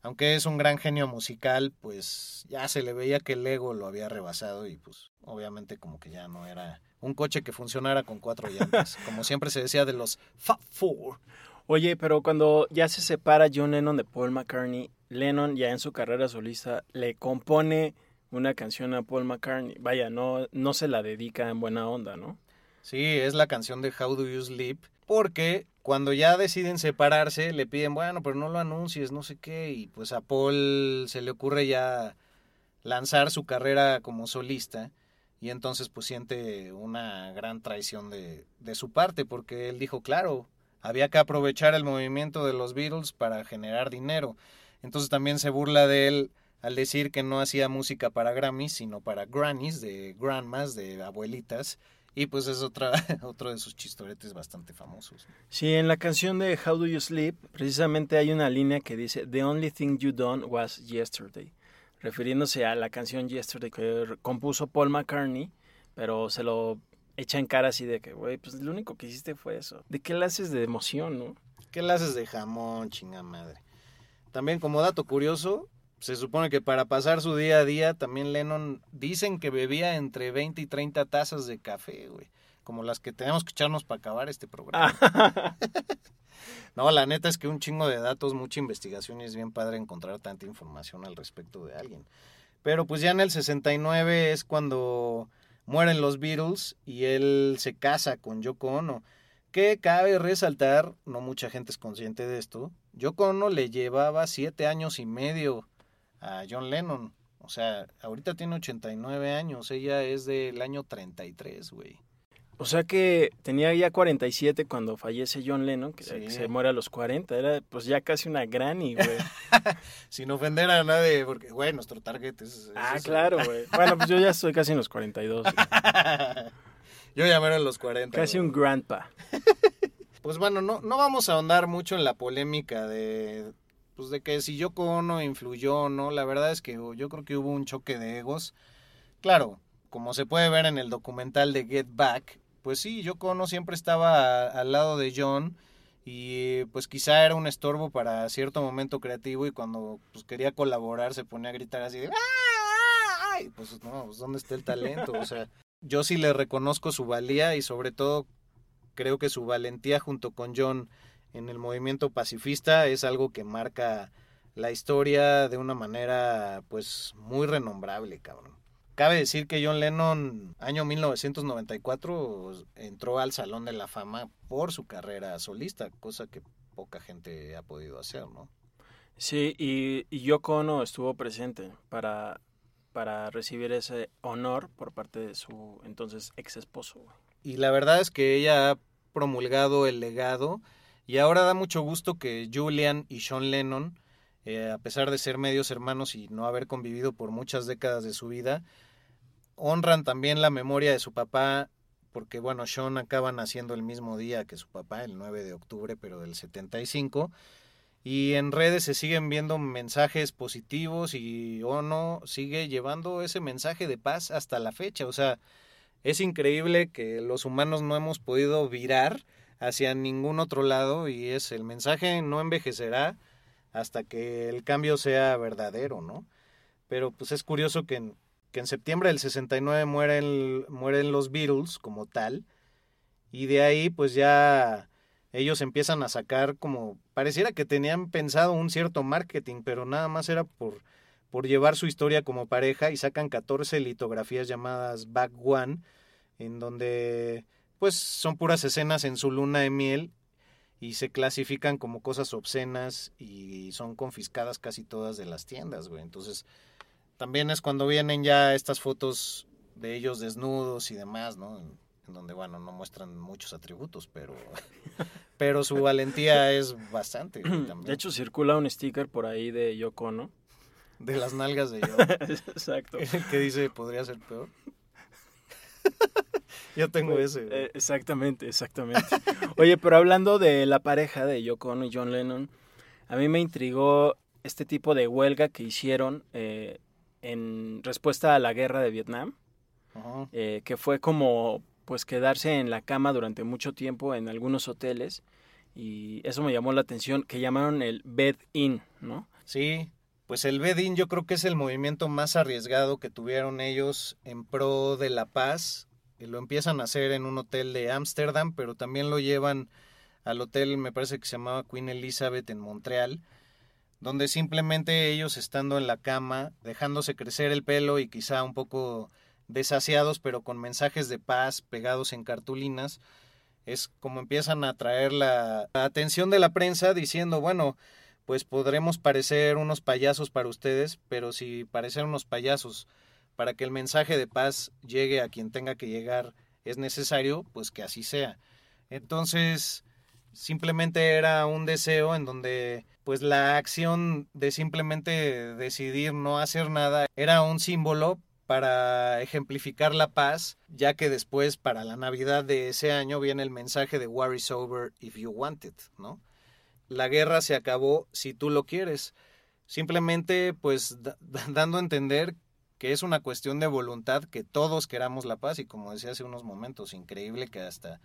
aunque es un gran genio musical, pues ya se le veía que el ego lo había rebasado y pues obviamente como que ya no era un coche que funcionara con cuatro llantas, como siempre se decía de los Fat Four. Oye, pero cuando ya se separa John Lennon de Paul McCartney, Lennon ya en su carrera solista le compone una canción a Paul McCartney. Vaya, no, no se la dedica en buena onda, ¿no? Sí, es la canción de How Do You Sleep, porque cuando ya deciden separarse, le piden, bueno, pero no lo anuncies, no sé qué, y pues a Paul se le ocurre ya lanzar su carrera como solista, y entonces pues siente una gran traición de, de su parte, porque él dijo, claro, había que aprovechar el movimiento de los Beatles para generar dinero. Entonces también se burla de él al decir que no hacía música para Grammys, sino para grannies, de grandmas, de abuelitas, y pues es otra, otro de sus chistoretes bastante famosos. Sí, en la canción de How Do You Sleep, precisamente hay una línea que dice The only thing you done was yesterday, refiriéndose a la canción Yesterday que compuso Paul McCartney, pero se lo echa en cara así de que, güey, pues lo único que hiciste fue eso. ¿De qué le haces de emoción, no? ¿Qué haces de jamón, chinga madre? También como dato curioso, se supone que para pasar su día a día, también Lennon dicen que bebía entre 20 y 30 tazas de café, güey. Como las que tenemos que echarnos para acabar este programa. no, la neta es que un chingo de datos, mucha investigación y es bien padre encontrar tanta información al respecto de alguien. Pero pues ya en el 69 es cuando mueren los Beatles y él se casa con Yoko Ono. Que cabe resaltar, no mucha gente es consciente de esto, Yoko Ono le llevaba siete años y medio a John Lennon. O sea, ahorita tiene 89 años, ella es del año 33, güey. O sea que tenía ya 47 cuando fallece John Lennon, que se muere a los 40. Era pues ya casi una granny, güey. Sin ofender a nadie, porque, güey, nuestro target es... ah, claro, güey. Bueno, pues yo ya estoy casi en los 42. yo ya me en los 40. Casi un grandpa. Pues bueno, no, no vamos a ahondar mucho en la polémica de, pues de que si Yoko Ono influyó o no. La verdad es que yo creo que hubo un choque de egos. Claro, como se puede ver en el documental de Get Back, pues sí, Yoko Ono siempre estaba al lado de John y pues quizá era un estorbo para cierto momento creativo y cuando pues, quería colaborar se ponía a gritar así de ¡Ay! pues no, pues ¿dónde está el talento? O sea, yo sí le reconozco su valía y sobre todo creo que su valentía junto con John en el movimiento pacifista es algo que marca la historia de una manera pues muy renombrable, cabrón. Cabe decir que John Lennon, año 1994, entró al Salón de la Fama por su carrera solista, cosa que poca gente ha podido hacer, ¿no? Sí, y, y Yoko Ono estuvo presente para, para recibir ese honor por parte de su entonces ex esposo. Y la verdad es que ella ha promulgado el legado Y ahora da mucho gusto que Julian y Sean Lennon, eh, a pesar de ser medios hermanos y no haber convivido por muchas décadas de su vida, honran también la memoria de su papá, porque bueno, Sean acaba naciendo el mismo día que su papá, el 9 de octubre, pero del 75. Y en redes se siguen viendo mensajes positivos y Ono sigue llevando ese mensaje de paz hasta la fecha. O sea, es increíble que los humanos no hemos podido virar hacia ningún otro lado y es el mensaje no envejecerá hasta que el cambio sea verdadero, ¿no? Pero pues es curioso que en, que en septiembre del 69 mueren, mueren los Beatles como tal y de ahí pues ya ellos empiezan a sacar como pareciera que tenían pensado un cierto marketing, pero nada más era por por llevar su historia como pareja y sacan 14 litografías llamadas Back One en donde pues son puras escenas en su luna de miel y se clasifican como cosas obscenas y son confiscadas casi todas de las tiendas, güey. Entonces, también es cuando vienen ya estas fotos de ellos desnudos y demás, ¿no? En, donde, bueno, no muestran muchos atributos, pero, pero su valentía es bastante. También. De hecho, circula un sticker por ahí de Yoko, ¿no? De las nalgas de yo. Exacto. que dice, podría ser peor. Yo tengo pues, ese. Eh, exactamente, exactamente. Oye, pero hablando de la pareja de Yoko Ono y John Lennon, a mí me intrigó este tipo de huelga que hicieron eh, en respuesta a la guerra de Vietnam, eh, que fue como pues quedarse en la cama durante mucho tiempo en algunos hoteles y eso me llamó la atención que llamaron el bed-in, ¿no? Sí, pues el bed-in yo creo que es el movimiento más arriesgado que tuvieron ellos en pro de la paz lo empiezan a hacer en un hotel de Ámsterdam, pero también lo llevan al hotel, me parece que se llamaba Queen Elizabeth en Montreal, donde simplemente ellos estando en la cama, dejándose crecer el pelo y quizá un poco desasiados, pero con mensajes de paz pegados en cartulinas, es como empiezan a atraer la atención de la prensa diciendo, bueno, pues podremos parecer unos payasos para ustedes, pero si parecer unos payasos para que el mensaje de paz llegue a quien tenga que llegar es necesario, pues que así sea. Entonces, simplemente era un deseo en donde pues la acción de simplemente decidir no hacer nada era un símbolo para ejemplificar la paz, ya que después para la Navidad de ese año viene el mensaje de War is over if you want it, ¿no? La guerra se acabó si tú lo quieres. Simplemente pues dando a entender que es una cuestión de voluntad que todos queramos la paz y como decía hace unos momentos, increíble que hasta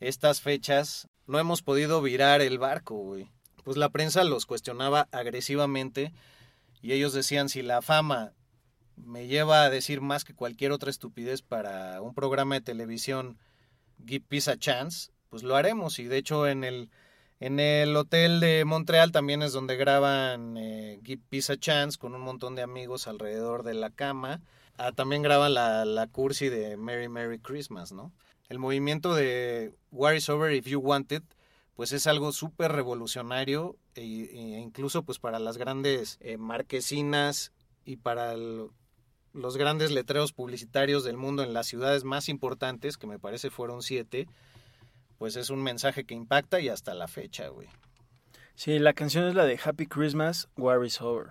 estas fechas no hemos podido virar el barco, güey. Pues la prensa los cuestionaba agresivamente y ellos decían si la fama me lleva a decir más que cualquier otra estupidez para un programa de televisión Give Peace a Chance, pues lo haremos y de hecho en el en el hotel de Montreal también es donde graban eh, Give Peace a Chance con un montón de amigos alrededor de la cama. Ah, también graban la, la cursi de Merry Merry Christmas, ¿no? El movimiento de War is Over If You Want It, pues es algo súper revolucionario e, e, incluso pues para las grandes eh, marquesinas y para los grandes letreros publicitarios del mundo en las ciudades más importantes, que me parece fueron siete, pues es un mensaje que impacta y hasta la fecha, güey. Sí, la canción es la de Happy Christmas, War is Over.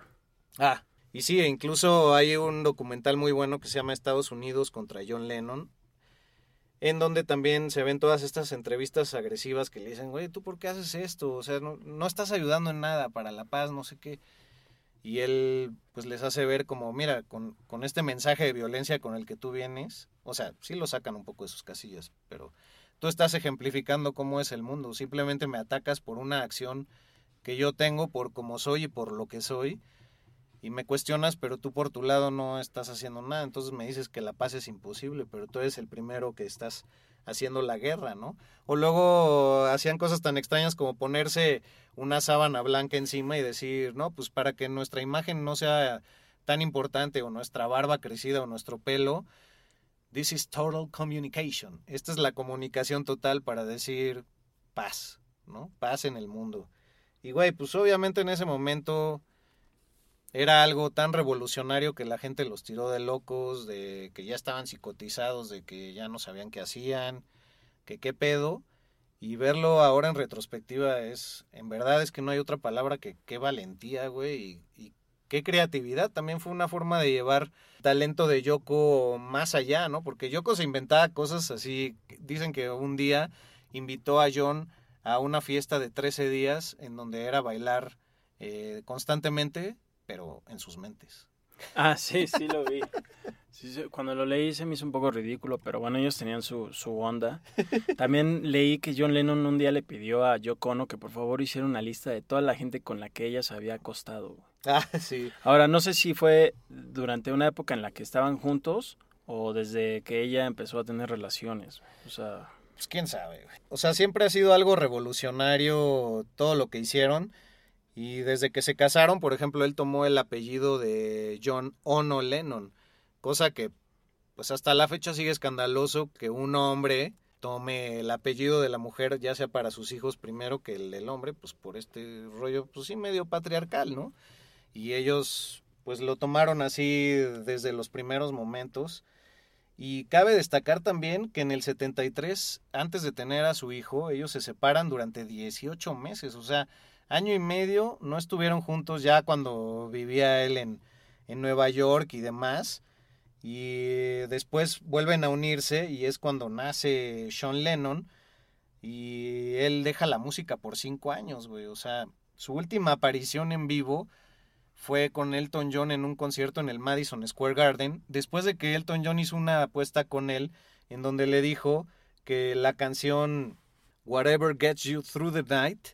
Ah, y sí, incluso hay un documental muy bueno que se llama Estados Unidos contra John Lennon, en donde también se ven todas estas entrevistas agresivas que le dicen, güey, ¿tú por qué haces esto? O sea, no, no estás ayudando en nada para la paz, no sé qué. Y él pues les hace ver como, mira, con, con este mensaje de violencia con el que tú vienes, o sea, sí lo sacan un poco de sus casillas, pero tú estás ejemplificando cómo es el mundo. Simplemente me atacas por una acción que yo tengo, por cómo soy y por lo que soy. Y me cuestionas, pero tú por tu lado no estás haciendo nada. Entonces me dices que la paz es imposible, pero tú eres el primero que estás haciendo la guerra, ¿no? O luego hacían cosas tan extrañas como ponerse una sábana blanca encima y decir, no, pues para que nuestra imagen no sea tan importante o nuestra barba crecida o nuestro pelo, This is total communication. Esta es la comunicación total para decir paz, ¿no? Paz en el mundo. Y güey, pues obviamente en ese momento era algo tan revolucionario que la gente los tiró de locos, de que ya estaban psicotizados, de que ya no sabían qué hacían, que qué pedo. Y verlo ahora en retrospectiva es, en verdad es que no hay otra palabra que qué valentía, güey, y, y qué creatividad. También fue una forma de llevar talento de Yoko más allá, ¿no? Porque Yoko se inventaba cosas así. Dicen que un día invitó a John a una fiesta de 13 días en donde era bailar eh, constantemente, pero en sus mentes. Ah, sí, sí lo vi. cuando lo leí se me hizo un poco ridículo, pero bueno, ellos tenían su, su onda. También leí que John Lennon un día le pidió a Yoko Ono que por favor hiciera una lista de toda la gente con la que ella se había acostado. Ah, sí. Ahora, no sé si fue durante una época en la que estaban juntos o desde que ella empezó a tener relaciones. O sea... Pues quién sabe. O sea, siempre ha sido algo revolucionario todo lo que hicieron. Y desde que se casaron, por ejemplo, él tomó el apellido de John Ono Lennon, cosa que pues hasta la fecha sigue escandaloso que un hombre tome el apellido de la mujer, ya sea para sus hijos primero que el del hombre, pues por este rollo, pues sí, medio patriarcal, ¿no? Y ellos pues lo tomaron así desde los primeros momentos. Y cabe destacar también que en el 73, antes de tener a su hijo, ellos se separan durante 18 meses, o sea, año y medio no estuvieron juntos ya cuando vivía él en, en Nueva York y demás. Y después vuelven a unirse y es cuando nace Sean Lennon y él deja la música por cinco años, güey. O sea, su última aparición en vivo fue con Elton John en un concierto en el Madison Square Garden, después de que Elton John hizo una apuesta con él en donde le dijo que la canción Whatever Gets You Through the Night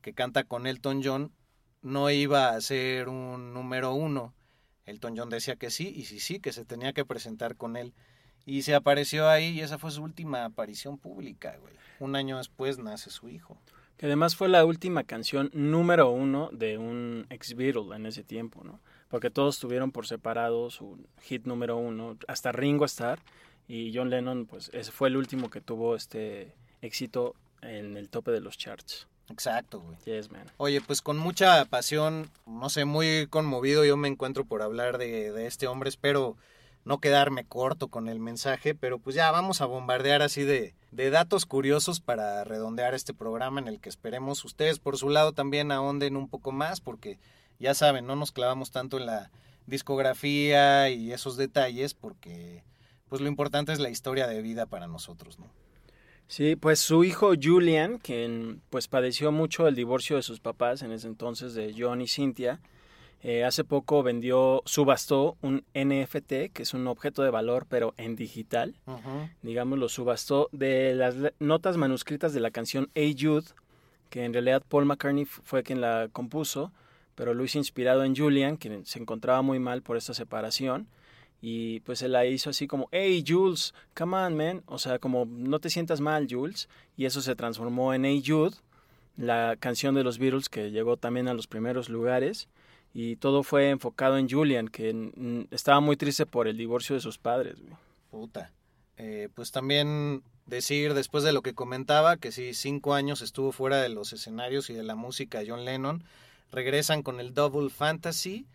que canta con Elton John no iba a ser un número uno. Elton John decía que sí, y sí, sí, que se tenía que presentar con él. Y se apareció ahí y esa fue su última aparición pública, güey. Un año después nace su hijo. Que además fue la última canción número uno de un ex Beatle en ese tiempo, ¿no? Porque todos tuvieron por separado su hit número uno, hasta Ringo Starr y John Lennon, pues ese fue el último que tuvo este éxito en el tope de los charts. Exacto, güey. Yes, man. Oye, pues con mucha pasión, no sé, muy conmovido yo me encuentro por hablar de, de, este hombre. Espero no quedarme corto con el mensaje, pero pues ya vamos a bombardear así de, de datos curiosos para redondear este programa en el que esperemos ustedes por su lado también ahonden un poco más, porque ya saben, no nos clavamos tanto en la discografía y esos detalles, porque pues lo importante es la historia de vida para nosotros, ¿no? Sí, pues su hijo Julian, quien pues padeció mucho el divorcio de sus papás en ese entonces de John y Cynthia, eh, hace poco vendió, subastó un NFT, que es un objeto de valor, pero en digital. Uh -huh. Digamos, lo subastó de las notas manuscritas de la canción Hey Jude, que en realidad Paul McCartney fue quien la compuso, pero lo hizo inspirado en Julian, quien se encontraba muy mal por esta separación. Y pues se la hizo así como, hey Jules, come on man, o sea, como no te sientas mal Jules. Y eso se transformó en Hey Jude, la canción de los Beatles que llegó también a los primeros lugares. Y todo fue enfocado en Julian, que estaba muy triste por el divorcio de sus padres. Puta. Eh, pues también decir, después de lo que comentaba, que sí, cinco años estuvo fuera de los escenarios y de la música John Lennon, regresan con el Double Fantasy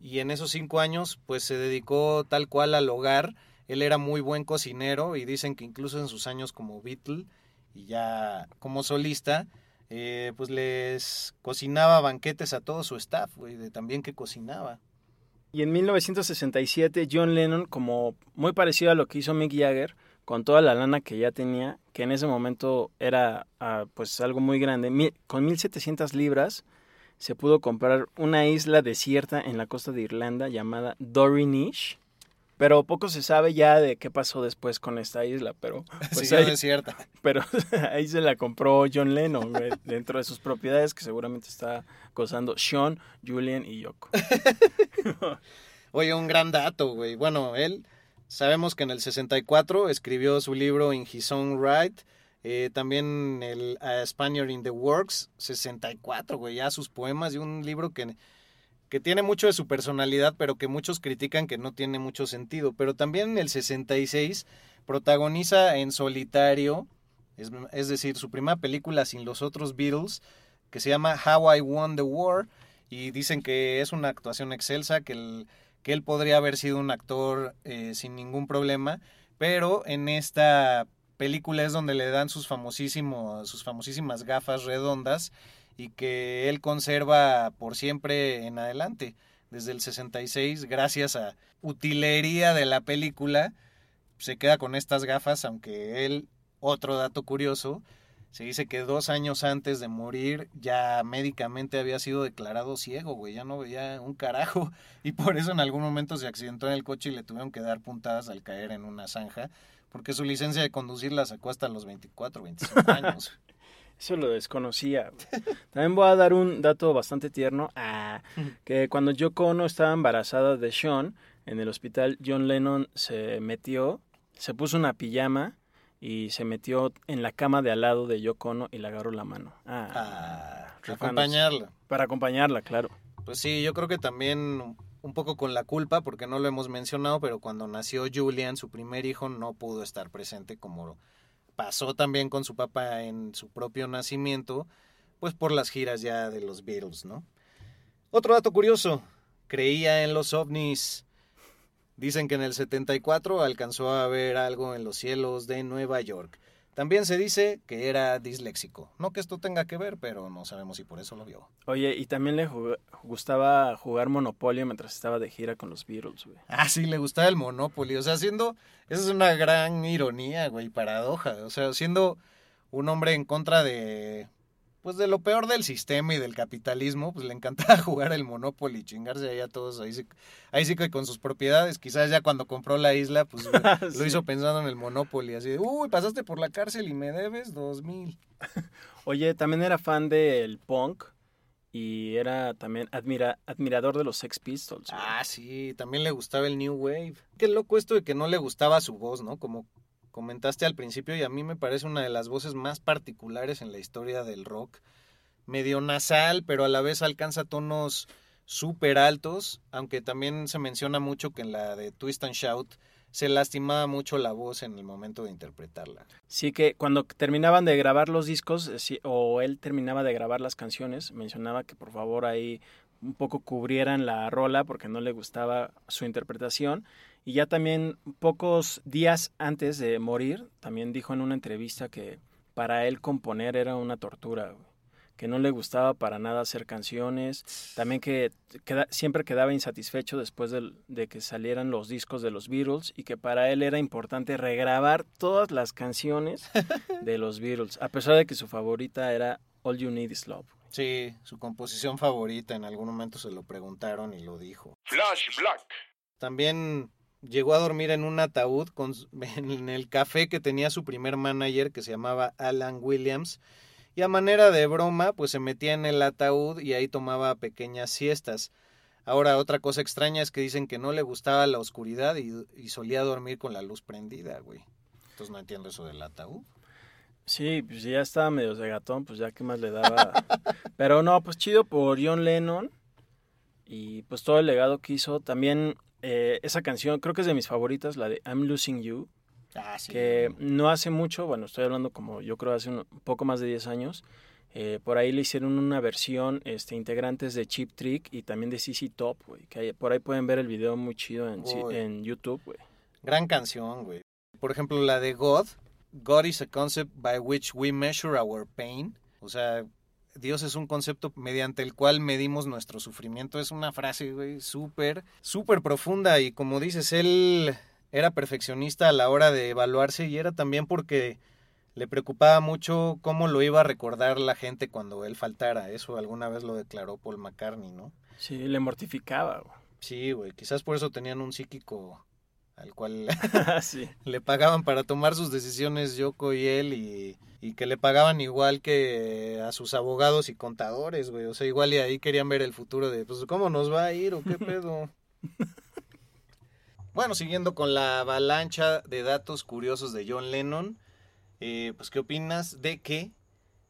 y en esos cinco años pues se dedicó tal cual al hogar. Él era muy buen cocinero y dicen que incluso en sus años como Beatle y ya como solista, eh, pues les cocinaba banquetes a todo su staff, güey, también que cocinaba. Y en 1967 John Lennon, como muy parecido a lo que hizo Mick Jagger, con toda la lana que ya tenía, que en ese momento era uh, pues algo muy grande, mil, con 1700 libras, se pudo comprar una isla desierta en la costa de Irlanda llamada Dorinish. Pero poco se sabe ya de qué pasó después con esta isla, pero pues sí, ahí, desierta. Pero ahí se la compró John Lennon dentro de sus propiedades que seguramente está gozando Sean, Julian y Yoko. Oye, un gran dato, güey. Bueno, él sabemos que en el 64 escribió su libro In His Own Right, eh, también el uh, Spaniard in the Works, 64, güey, ya sus poemas y un libro que, que tiene mucho de su personalidad, pero que muchos critican que no tiene mucho sentido. Pero también en el 66 protagoniza en solitario, es, decir, su primera película sin los otros Beatles, que se llama How I Won the War, y dicen que es una actuación excelsa, que, el, que él podría haber sido un actor eh, sin ningún problema, pero en esta película es donde le dan sus famosísimos, sus famosísimas gafas redondas y que él conserva por siempre en adelante. Desde el 66, gracias a utilería de la película, se queda con estas gafas, aunque él, otro dato curioso, se dice que dos años antes de morir ya médicamente había sido declarado ciego, güey, ya no veía un carajo. Y por eso en algún momento se accidentó en el coche y le tuvieron que dar puntadas al caer en una zanja, porque su licencia de conducir la sacó hasta los 24, 25 años. Eso lo desconocía. También voy a dar un dato bastante tierno. Ah, que cuando Yoko Ono estaba embarazada de Sean, en el hospital, John Lennon se metió, se puso una pijama y se metió en la cama de al lado de Yoko Ono y le agarró la mano. Ah, Ah, para acompañarla. Para acompañarla, claro. Pues sí, yo creo que también un poco con la culpa, porque no lo hemos mencionado, pero cuando nació Julian, su primer hijo, no pudo estar presente como pasó también con su papá en su propio nacimiento, pues por las giras ya de los Beatles, ¿no? Otro dato curioso, creía en los ovnis. Dicen que en el 74 alcanzó a ver algo en los cielos de Nueva York. También se dice que era disléxico. No que esto tenga que ver, pero no sabemos si por eso lo vio. Oye, y también le gustaba jugar Monopolio mientras estaba de gira con los Beatles, güey. Ah, sí, le gustaba el Monopoly. O sea, siendo. Esa es una gran ironía, güey, paradoja. O sea, siendo un hombre en contra de. Pues de lo peor del sistema y del capitalismo, pues le encantaba jugar el Monopoly, chingarse ahí a todos. Ahí sí, ahí sí que con sus propiedades, quizás ya cuando compró la isla, pues lo hizo pensando en el Monopoly. Así de, uy, pasaste por la cárcel y me debes dos mil. Oye, también era fan del punk y era también admira- admirador de los Sex Pistols. güey. Ah, sí, también le gustaba el New Wave. Qué loco esto de que no le gustaba su voz, ¿no? Como comentaste al principio y a mí me parece una de las voces más particulares en la historia del rock. Medio nasal, pero a la vez alcanza tonos súper altos, aunque también se menciona mucho que en la de Twist and Shout se lastimaba mucho la voz en el momento de interpretarla. Sí que cuando terminaban de grabar los discos, eh, o él terminaba de grabar las canciones, mencionaba que por favor ahí un poco cubrieran la rola porque no le gustaba su interpretación. Y ya también pocos días antes de morir, también dijo en una entrevista que para él componer era una tortura, güey, que no le gustaba para nada hacer canciones, también que queda- siempre quedaba insatisfecho después del- de que salieran los discos de los Beatles y que para él era importante regrabar todas las canciones de los Beatles, a pesar de que su favorita era All You Need Is Love. Sí, su composición favorita, en algún momento se lo preguntaron y lo dijo. Flash Black. También llegó a dormir en un ataúd con, en el café que tenía su primer manager que se llamaba Alan Williams. Y a manera de broma, pues se metía en el ataúd y ahí tomaba pequeñas siestas. Ahora, otra cosa extraña es que dicen que no le gustaba la oscuridad y, y solía dormir con la luz prendida, güey. Entonces no entiendo eso del ataúd. Sí, pues ya estaba medio de gatón, pues ya qué más le daba. Pero no, pues chido por John Lennon y pues todo el legado que hizo. También eh, esa canción, creo que es de mis favoritas, la de I'm Losing You, Ah, sí. que no hace mucho, bueno, estoy hablando como yo creo hace un poco más de 10 años, eh, por ahí le hicieron una versión, este, integrantes de Chip Trick y también de CC Top, güey, que por ahí pueden ver el video muy chido en, en YouTube, güey. Gran canción, güey. Por ejemplo, la de God. God is a concept by which we measure our pain. O sea, Dios es un concepto mediante el cual medimos nuestro sufrimiento. Es una frase, güey, súper, súper profunda. Y como dices, él era perfeccionista a la hora de evaluarse y era también porque le preocupaba mucho cómo lo iba a recordar la gente cuando él faltara. Eso alguna vez lo declaró Paul McCartney, ¿no? Sí, le mortificaba, güey. Sí, güey. Quizás por eso tenían un psíquico al cual sí. le pagaban para tomar sus decisiones Yoko y él y, y que le pagaban igual que a sus abogados y contadores, güey. O sea, igual y ahí querían ver el futuro de, pues, ¿cómo nos va a ir o qué pedo? bueno, siguiendo con la avalancha de datos curiosos de John Lennon, eh, pues, ¿qué opinas de que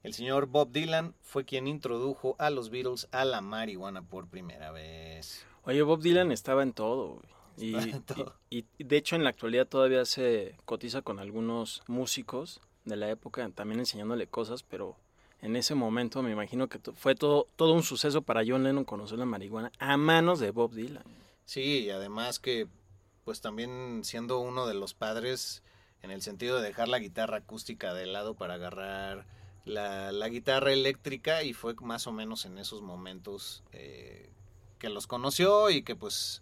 el señor Bob Dylan fue quien introdujo a los Beatles a la marihuana por primera vez? Oye, Bob Dylan estaba en todo, güey. Y, y- y de hecho en la actualidad todavía se cotiza con algunos músicos de la época, también enseñándole cosas, pero en ese momento me imagino que fue todo, todo un suceso para John Lennon conocer la marihuana a manos de Bob Dylan. Sí, y además que, pues también siendo uno de los padres, en el sentido de dejar la guitarra acústica de lado para agarrar la, la guitarra eléctrica y fue más o menos en esos momentos eh, que los conoció y que pues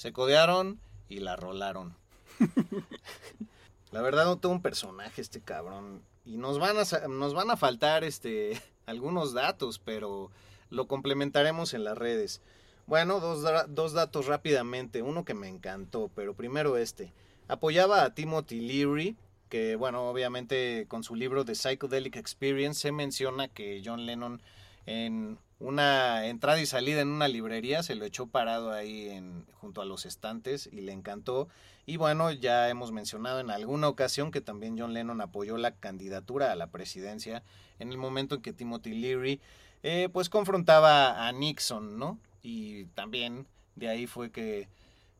se codearon y la rolaron. la verdad no todo un personaje este cabrón y nos van a nos van a faltar este algunos datos, pero lo complementaremos en las redes. Bueno, dos, dos datos rápidamente, uno que me encantó, pero primero este. Apoyaba a Timothy Leary, que bueno, obviamente con su libro The Psychedelic Experience se menciona que John Lennon en una entrada y salida en una librería se lo echó parado ahí en, junto a los estantes y le encantó. Y bueno, ya hemos mencionado en alguna ocasión que también John Lennon apoyó la candidatura a la presidencia en el momento en que Timothy Leary eh, pues confrontaba a Nixon, ¿no? Y también de ahí fue que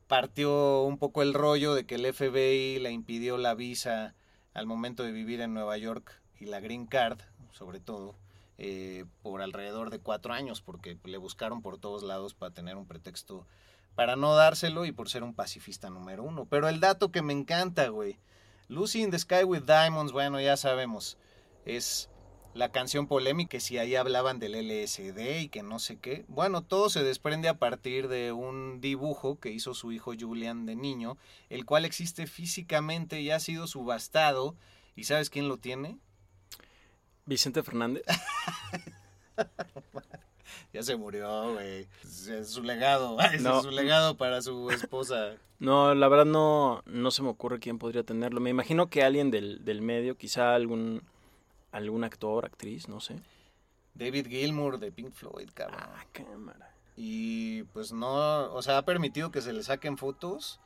partió un poco el rollo de que el FBI le impidió la visa al momento de vivir en Nueva York y la Green Card, sobre todo, eh, por alrededor de cuatro años, porque le buscaron por todos lados para tener un pretexto para no dárselo y por ser un pacifista número uno. Pero el dato que me encanta, güey. Lucy in the Sky with Diamonds, bueno, ya sabemos, es la canción polémica, si ahí hablaban del LSD y que no sé qué. Bueno, todo se desprende a partir de un dibujo que hizo su hijo Julian de niño, el cual existe físicamente y ha sido subastado. ¿Y sabes quién lo tiene? Vicente Fernández. Ya se murió, güey. Es su legado. No. Es su legado para su esposa. No, la verdad no, no se me ocurre quién podría tenerlo. Me imagino que alguien del, del medio, quizá algún, algún actor, actriz, no sé. David Gilmour de Pink Floyd, cabrón. Ah, cámara. Y pues no, o sea, ha permitido que se le saquen fotos.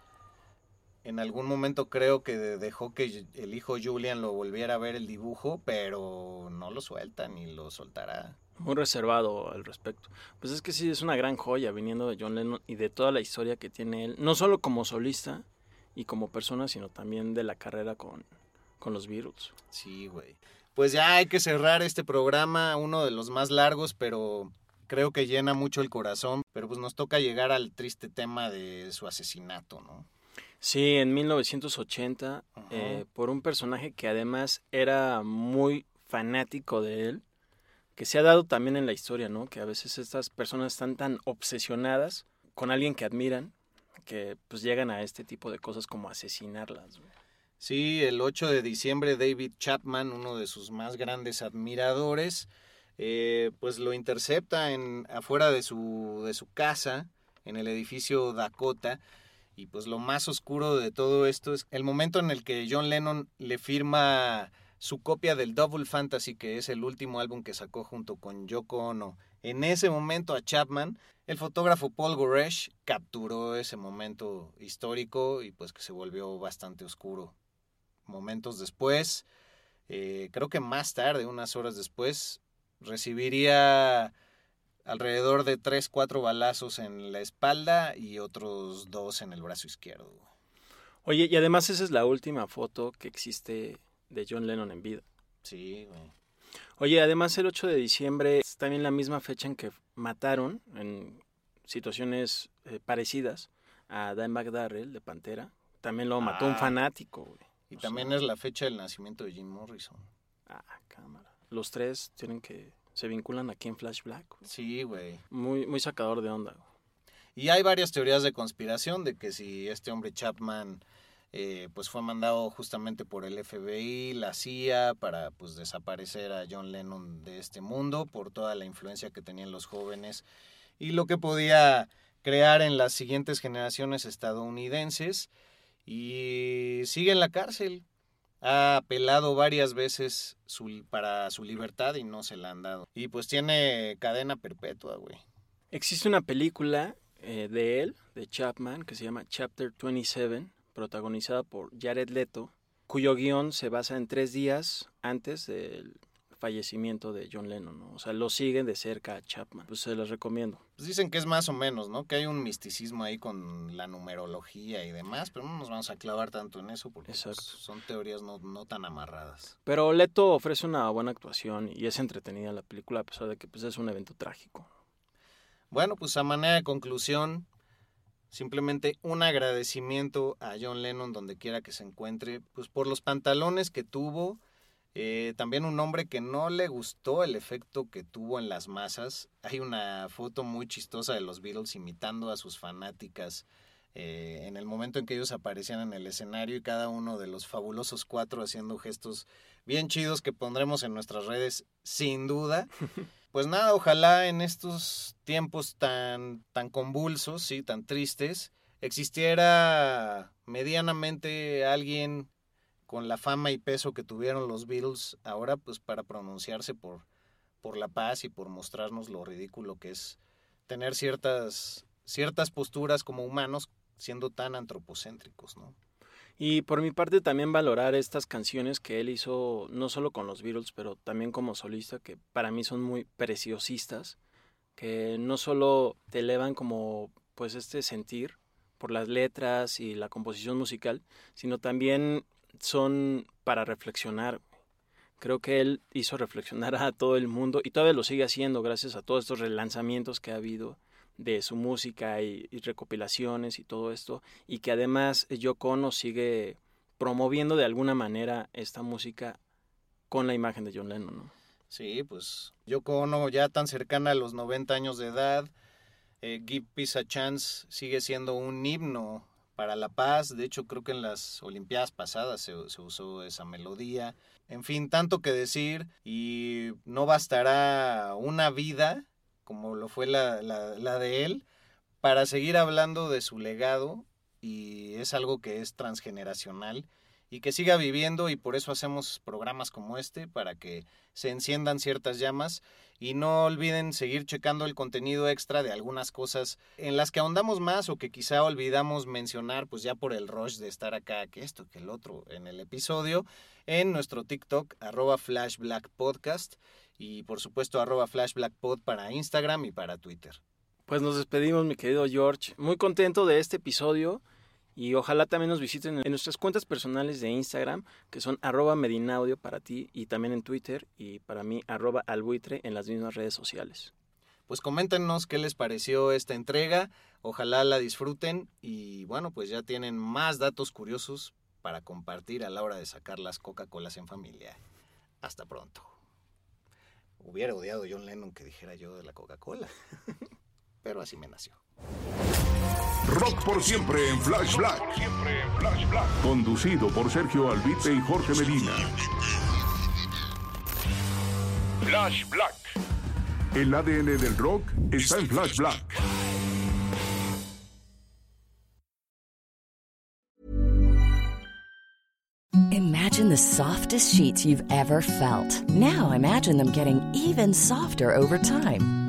En algún momento creo que de- dejó que el hijo Julian lo volviera a ver el dibujo, pero no lo suelta ni lo soltará. Muy reservado al respecto. Pues es que sí, es una gran joya viniendo de John Lennon y de toda la historia que tiene él, no solo como solista y como persona, sino también de la carrera con, con los Beatles. Sí, güey. Pues ya hay que cerrar este programa, uno de los más largos, pero creo que llena mucho el corazón. Pero pues nos toca llegar al triste tema de su asesinato, ¿no? Sí, en 1980, Ajá. eh, por un personaje que además era muy fanático de él, que se ha dado también en la historia, ¿no? Que a veces estas personas están tan obsesionadas con alguien que admiran, que pues llegan a este tipo de cosas como asesinarlas. Sí, el 8 de diciembre David Chapman, uno de sus más grandes admiradores, eh, pues lo intercepta en afuera de su de su casa en el edificio Dakota y pues lo más oscuro de todo esto es el momento en el que John Lennon le firma su copia del Double Fantasy, que es el último álbum que sacó junto con Yoko Ono. En ese momento a Chapman, el fotógrafo Paul Goresh capturó ese momento histórico y pues que se volvió bastante oscuro. Momentos después, eh, creo que más tarde, unas horas después, recibiría alrededor de 3, 4 balazos en la espalda y otros dos en el brazo izquierdo. Oye, y además esa es la última foto que existe de John Lennon en vida. Sí, güey. Oye, además el 8 de diciembre es también la misma fecha en que mataron en situaciones eh, parecidas a Dimebag Darrell de Pantera. También lo mató un Ah. fanático, güey. Y O también sea, es la fecha del nacimiento de Jim Morrison. Ah, cámara. Los tres tienen que... Se vinculan aquí en Flash Black. güey. Sí, güey. Muy, muy sacador de onda. güey. Y hay varias teorías de conspiración de que si este hombre Chapman eh, pues fue mandado justamente por el FBI, la CIA, para pues desaparecer a John Lennon de este mundo por toda la influencia que tenían los jóvenes y lo que podía crear en las siguientes generaciones estadounidenses y sigue en la cárcel. Ha apelado varias veces su- para su libertad y no se la han dado. Y pues tiene cadena perpetua, güey. Existe una película eh, de él, de Chapman, que se llama Chapter 27, protagonizada por Jared Leto, cuyo guion se basa en tres días antes del fallecimiento de John Lennon. ¿no? O sea, lo siguen de cerca a Chapman. Pues se los recomiendo. Pues dicen que es más o menos, ¿no? Que hay un misticismo ahí con la numerología y demás, pero no nos vamos a clavar tanto en eso porque pues, son teorías no, no tan amarradas. Pero Leto ofrece una buena actuación y es entretenida la película, a pesar de que pues, es un evento trágico. Bueno, pues a manera de conclusión, simplemente un agradecimiento a John Lennon donde quiera que se encuentre, pues por los pantalones que tuvo, eh, también un hombre que no le gustó el efecto que tuvo en las masas. Hay una foto muy chistosa de los Beatles imitando a sus fanáticas eh, en el momento en que ellos aparecían en el escenario y cada uno de los fabulosos cuatro haciendo gestos bien chidos que pondremos en nuestras redes sin duda. Pues nada, ojalá en estos tiempos tan, tan convulsos, sí, tan tristes, existiera medianamente alguien con la fama y peso que tuvieron los Beatles ahora, pues para pronunciarse por, por la paz y por mostrarnos lo ridículo que es tener ciertas, ciertas posturas como humanos siendo tan antropocéntricos, ¿no? Y por mi parte también valorar estas canciones que él hizo no solo con los Beatles, pero también como solista, que para mí son muy preciosistas, que no solo te elevan como pues este sentir por las letras y la composición musical, sino también son para reflexionar. Creo que él hizo reflexionar a todo el mundo y todavía lo sigue haciendo gracias a todos estos relanzamientos que ha habido de su música y, recopilaciones y todo esto, y que además Yoko Ono sigue promoviendo de alguna manera esta música con la imagen de John Lennon, ¿no? Sí, pues Yoko ya tan cercana a los 90 años de edad, eh, Give Peace a Chance sigue siendo un himno para la paz, de hecho creo que en las Olimpiadas pasadas se, usó esa melodía, en fin, tanto que decir y no bastará una vida como lo fue la, la, de él, para seguir hablando de su legado y es algo que es transgeneracional y que siga viviendo y por eso hacemos programas como este para que se enciendan ciertas llamas y no olviden seguir checando el contenido extra de algunas cosas en las que ahondamos más o que quizá olvidamos mencionar pues ya por el rush de estar acá que esto que el otro en el episodio en nuestro TikTok arroba flashblackpodcast y por supuesto arroba flashblackpod para Instagram y para Twitter. Pues nos despedimos mi querido George, muy contento de este episodio y ojalá también nos visiten en nuestras cuentas personales de Instagram que son arroba medinaudio para ti y también en Twitter y para mí arroba albuitre en las mismas redes sociales. Pues coméntenos qué les pareció esta entrega, ojalá la disfruten y bueno pues ya tienen más datos curiosos para compartir a la hora de sacar las Coca-Colas en familia. Hasta pronto. Hubiera odiado John Lennon que dijera yo de la Coca-Cola. Pero así me nació. Rock por siempre en Flash Black. Conducido por Sergio Albite y Jorge Medina. Flash Black. El ADN del rock está en Flash Black. Imagine the softest sheets you've ever felt. Now imagine them getting even softer over time.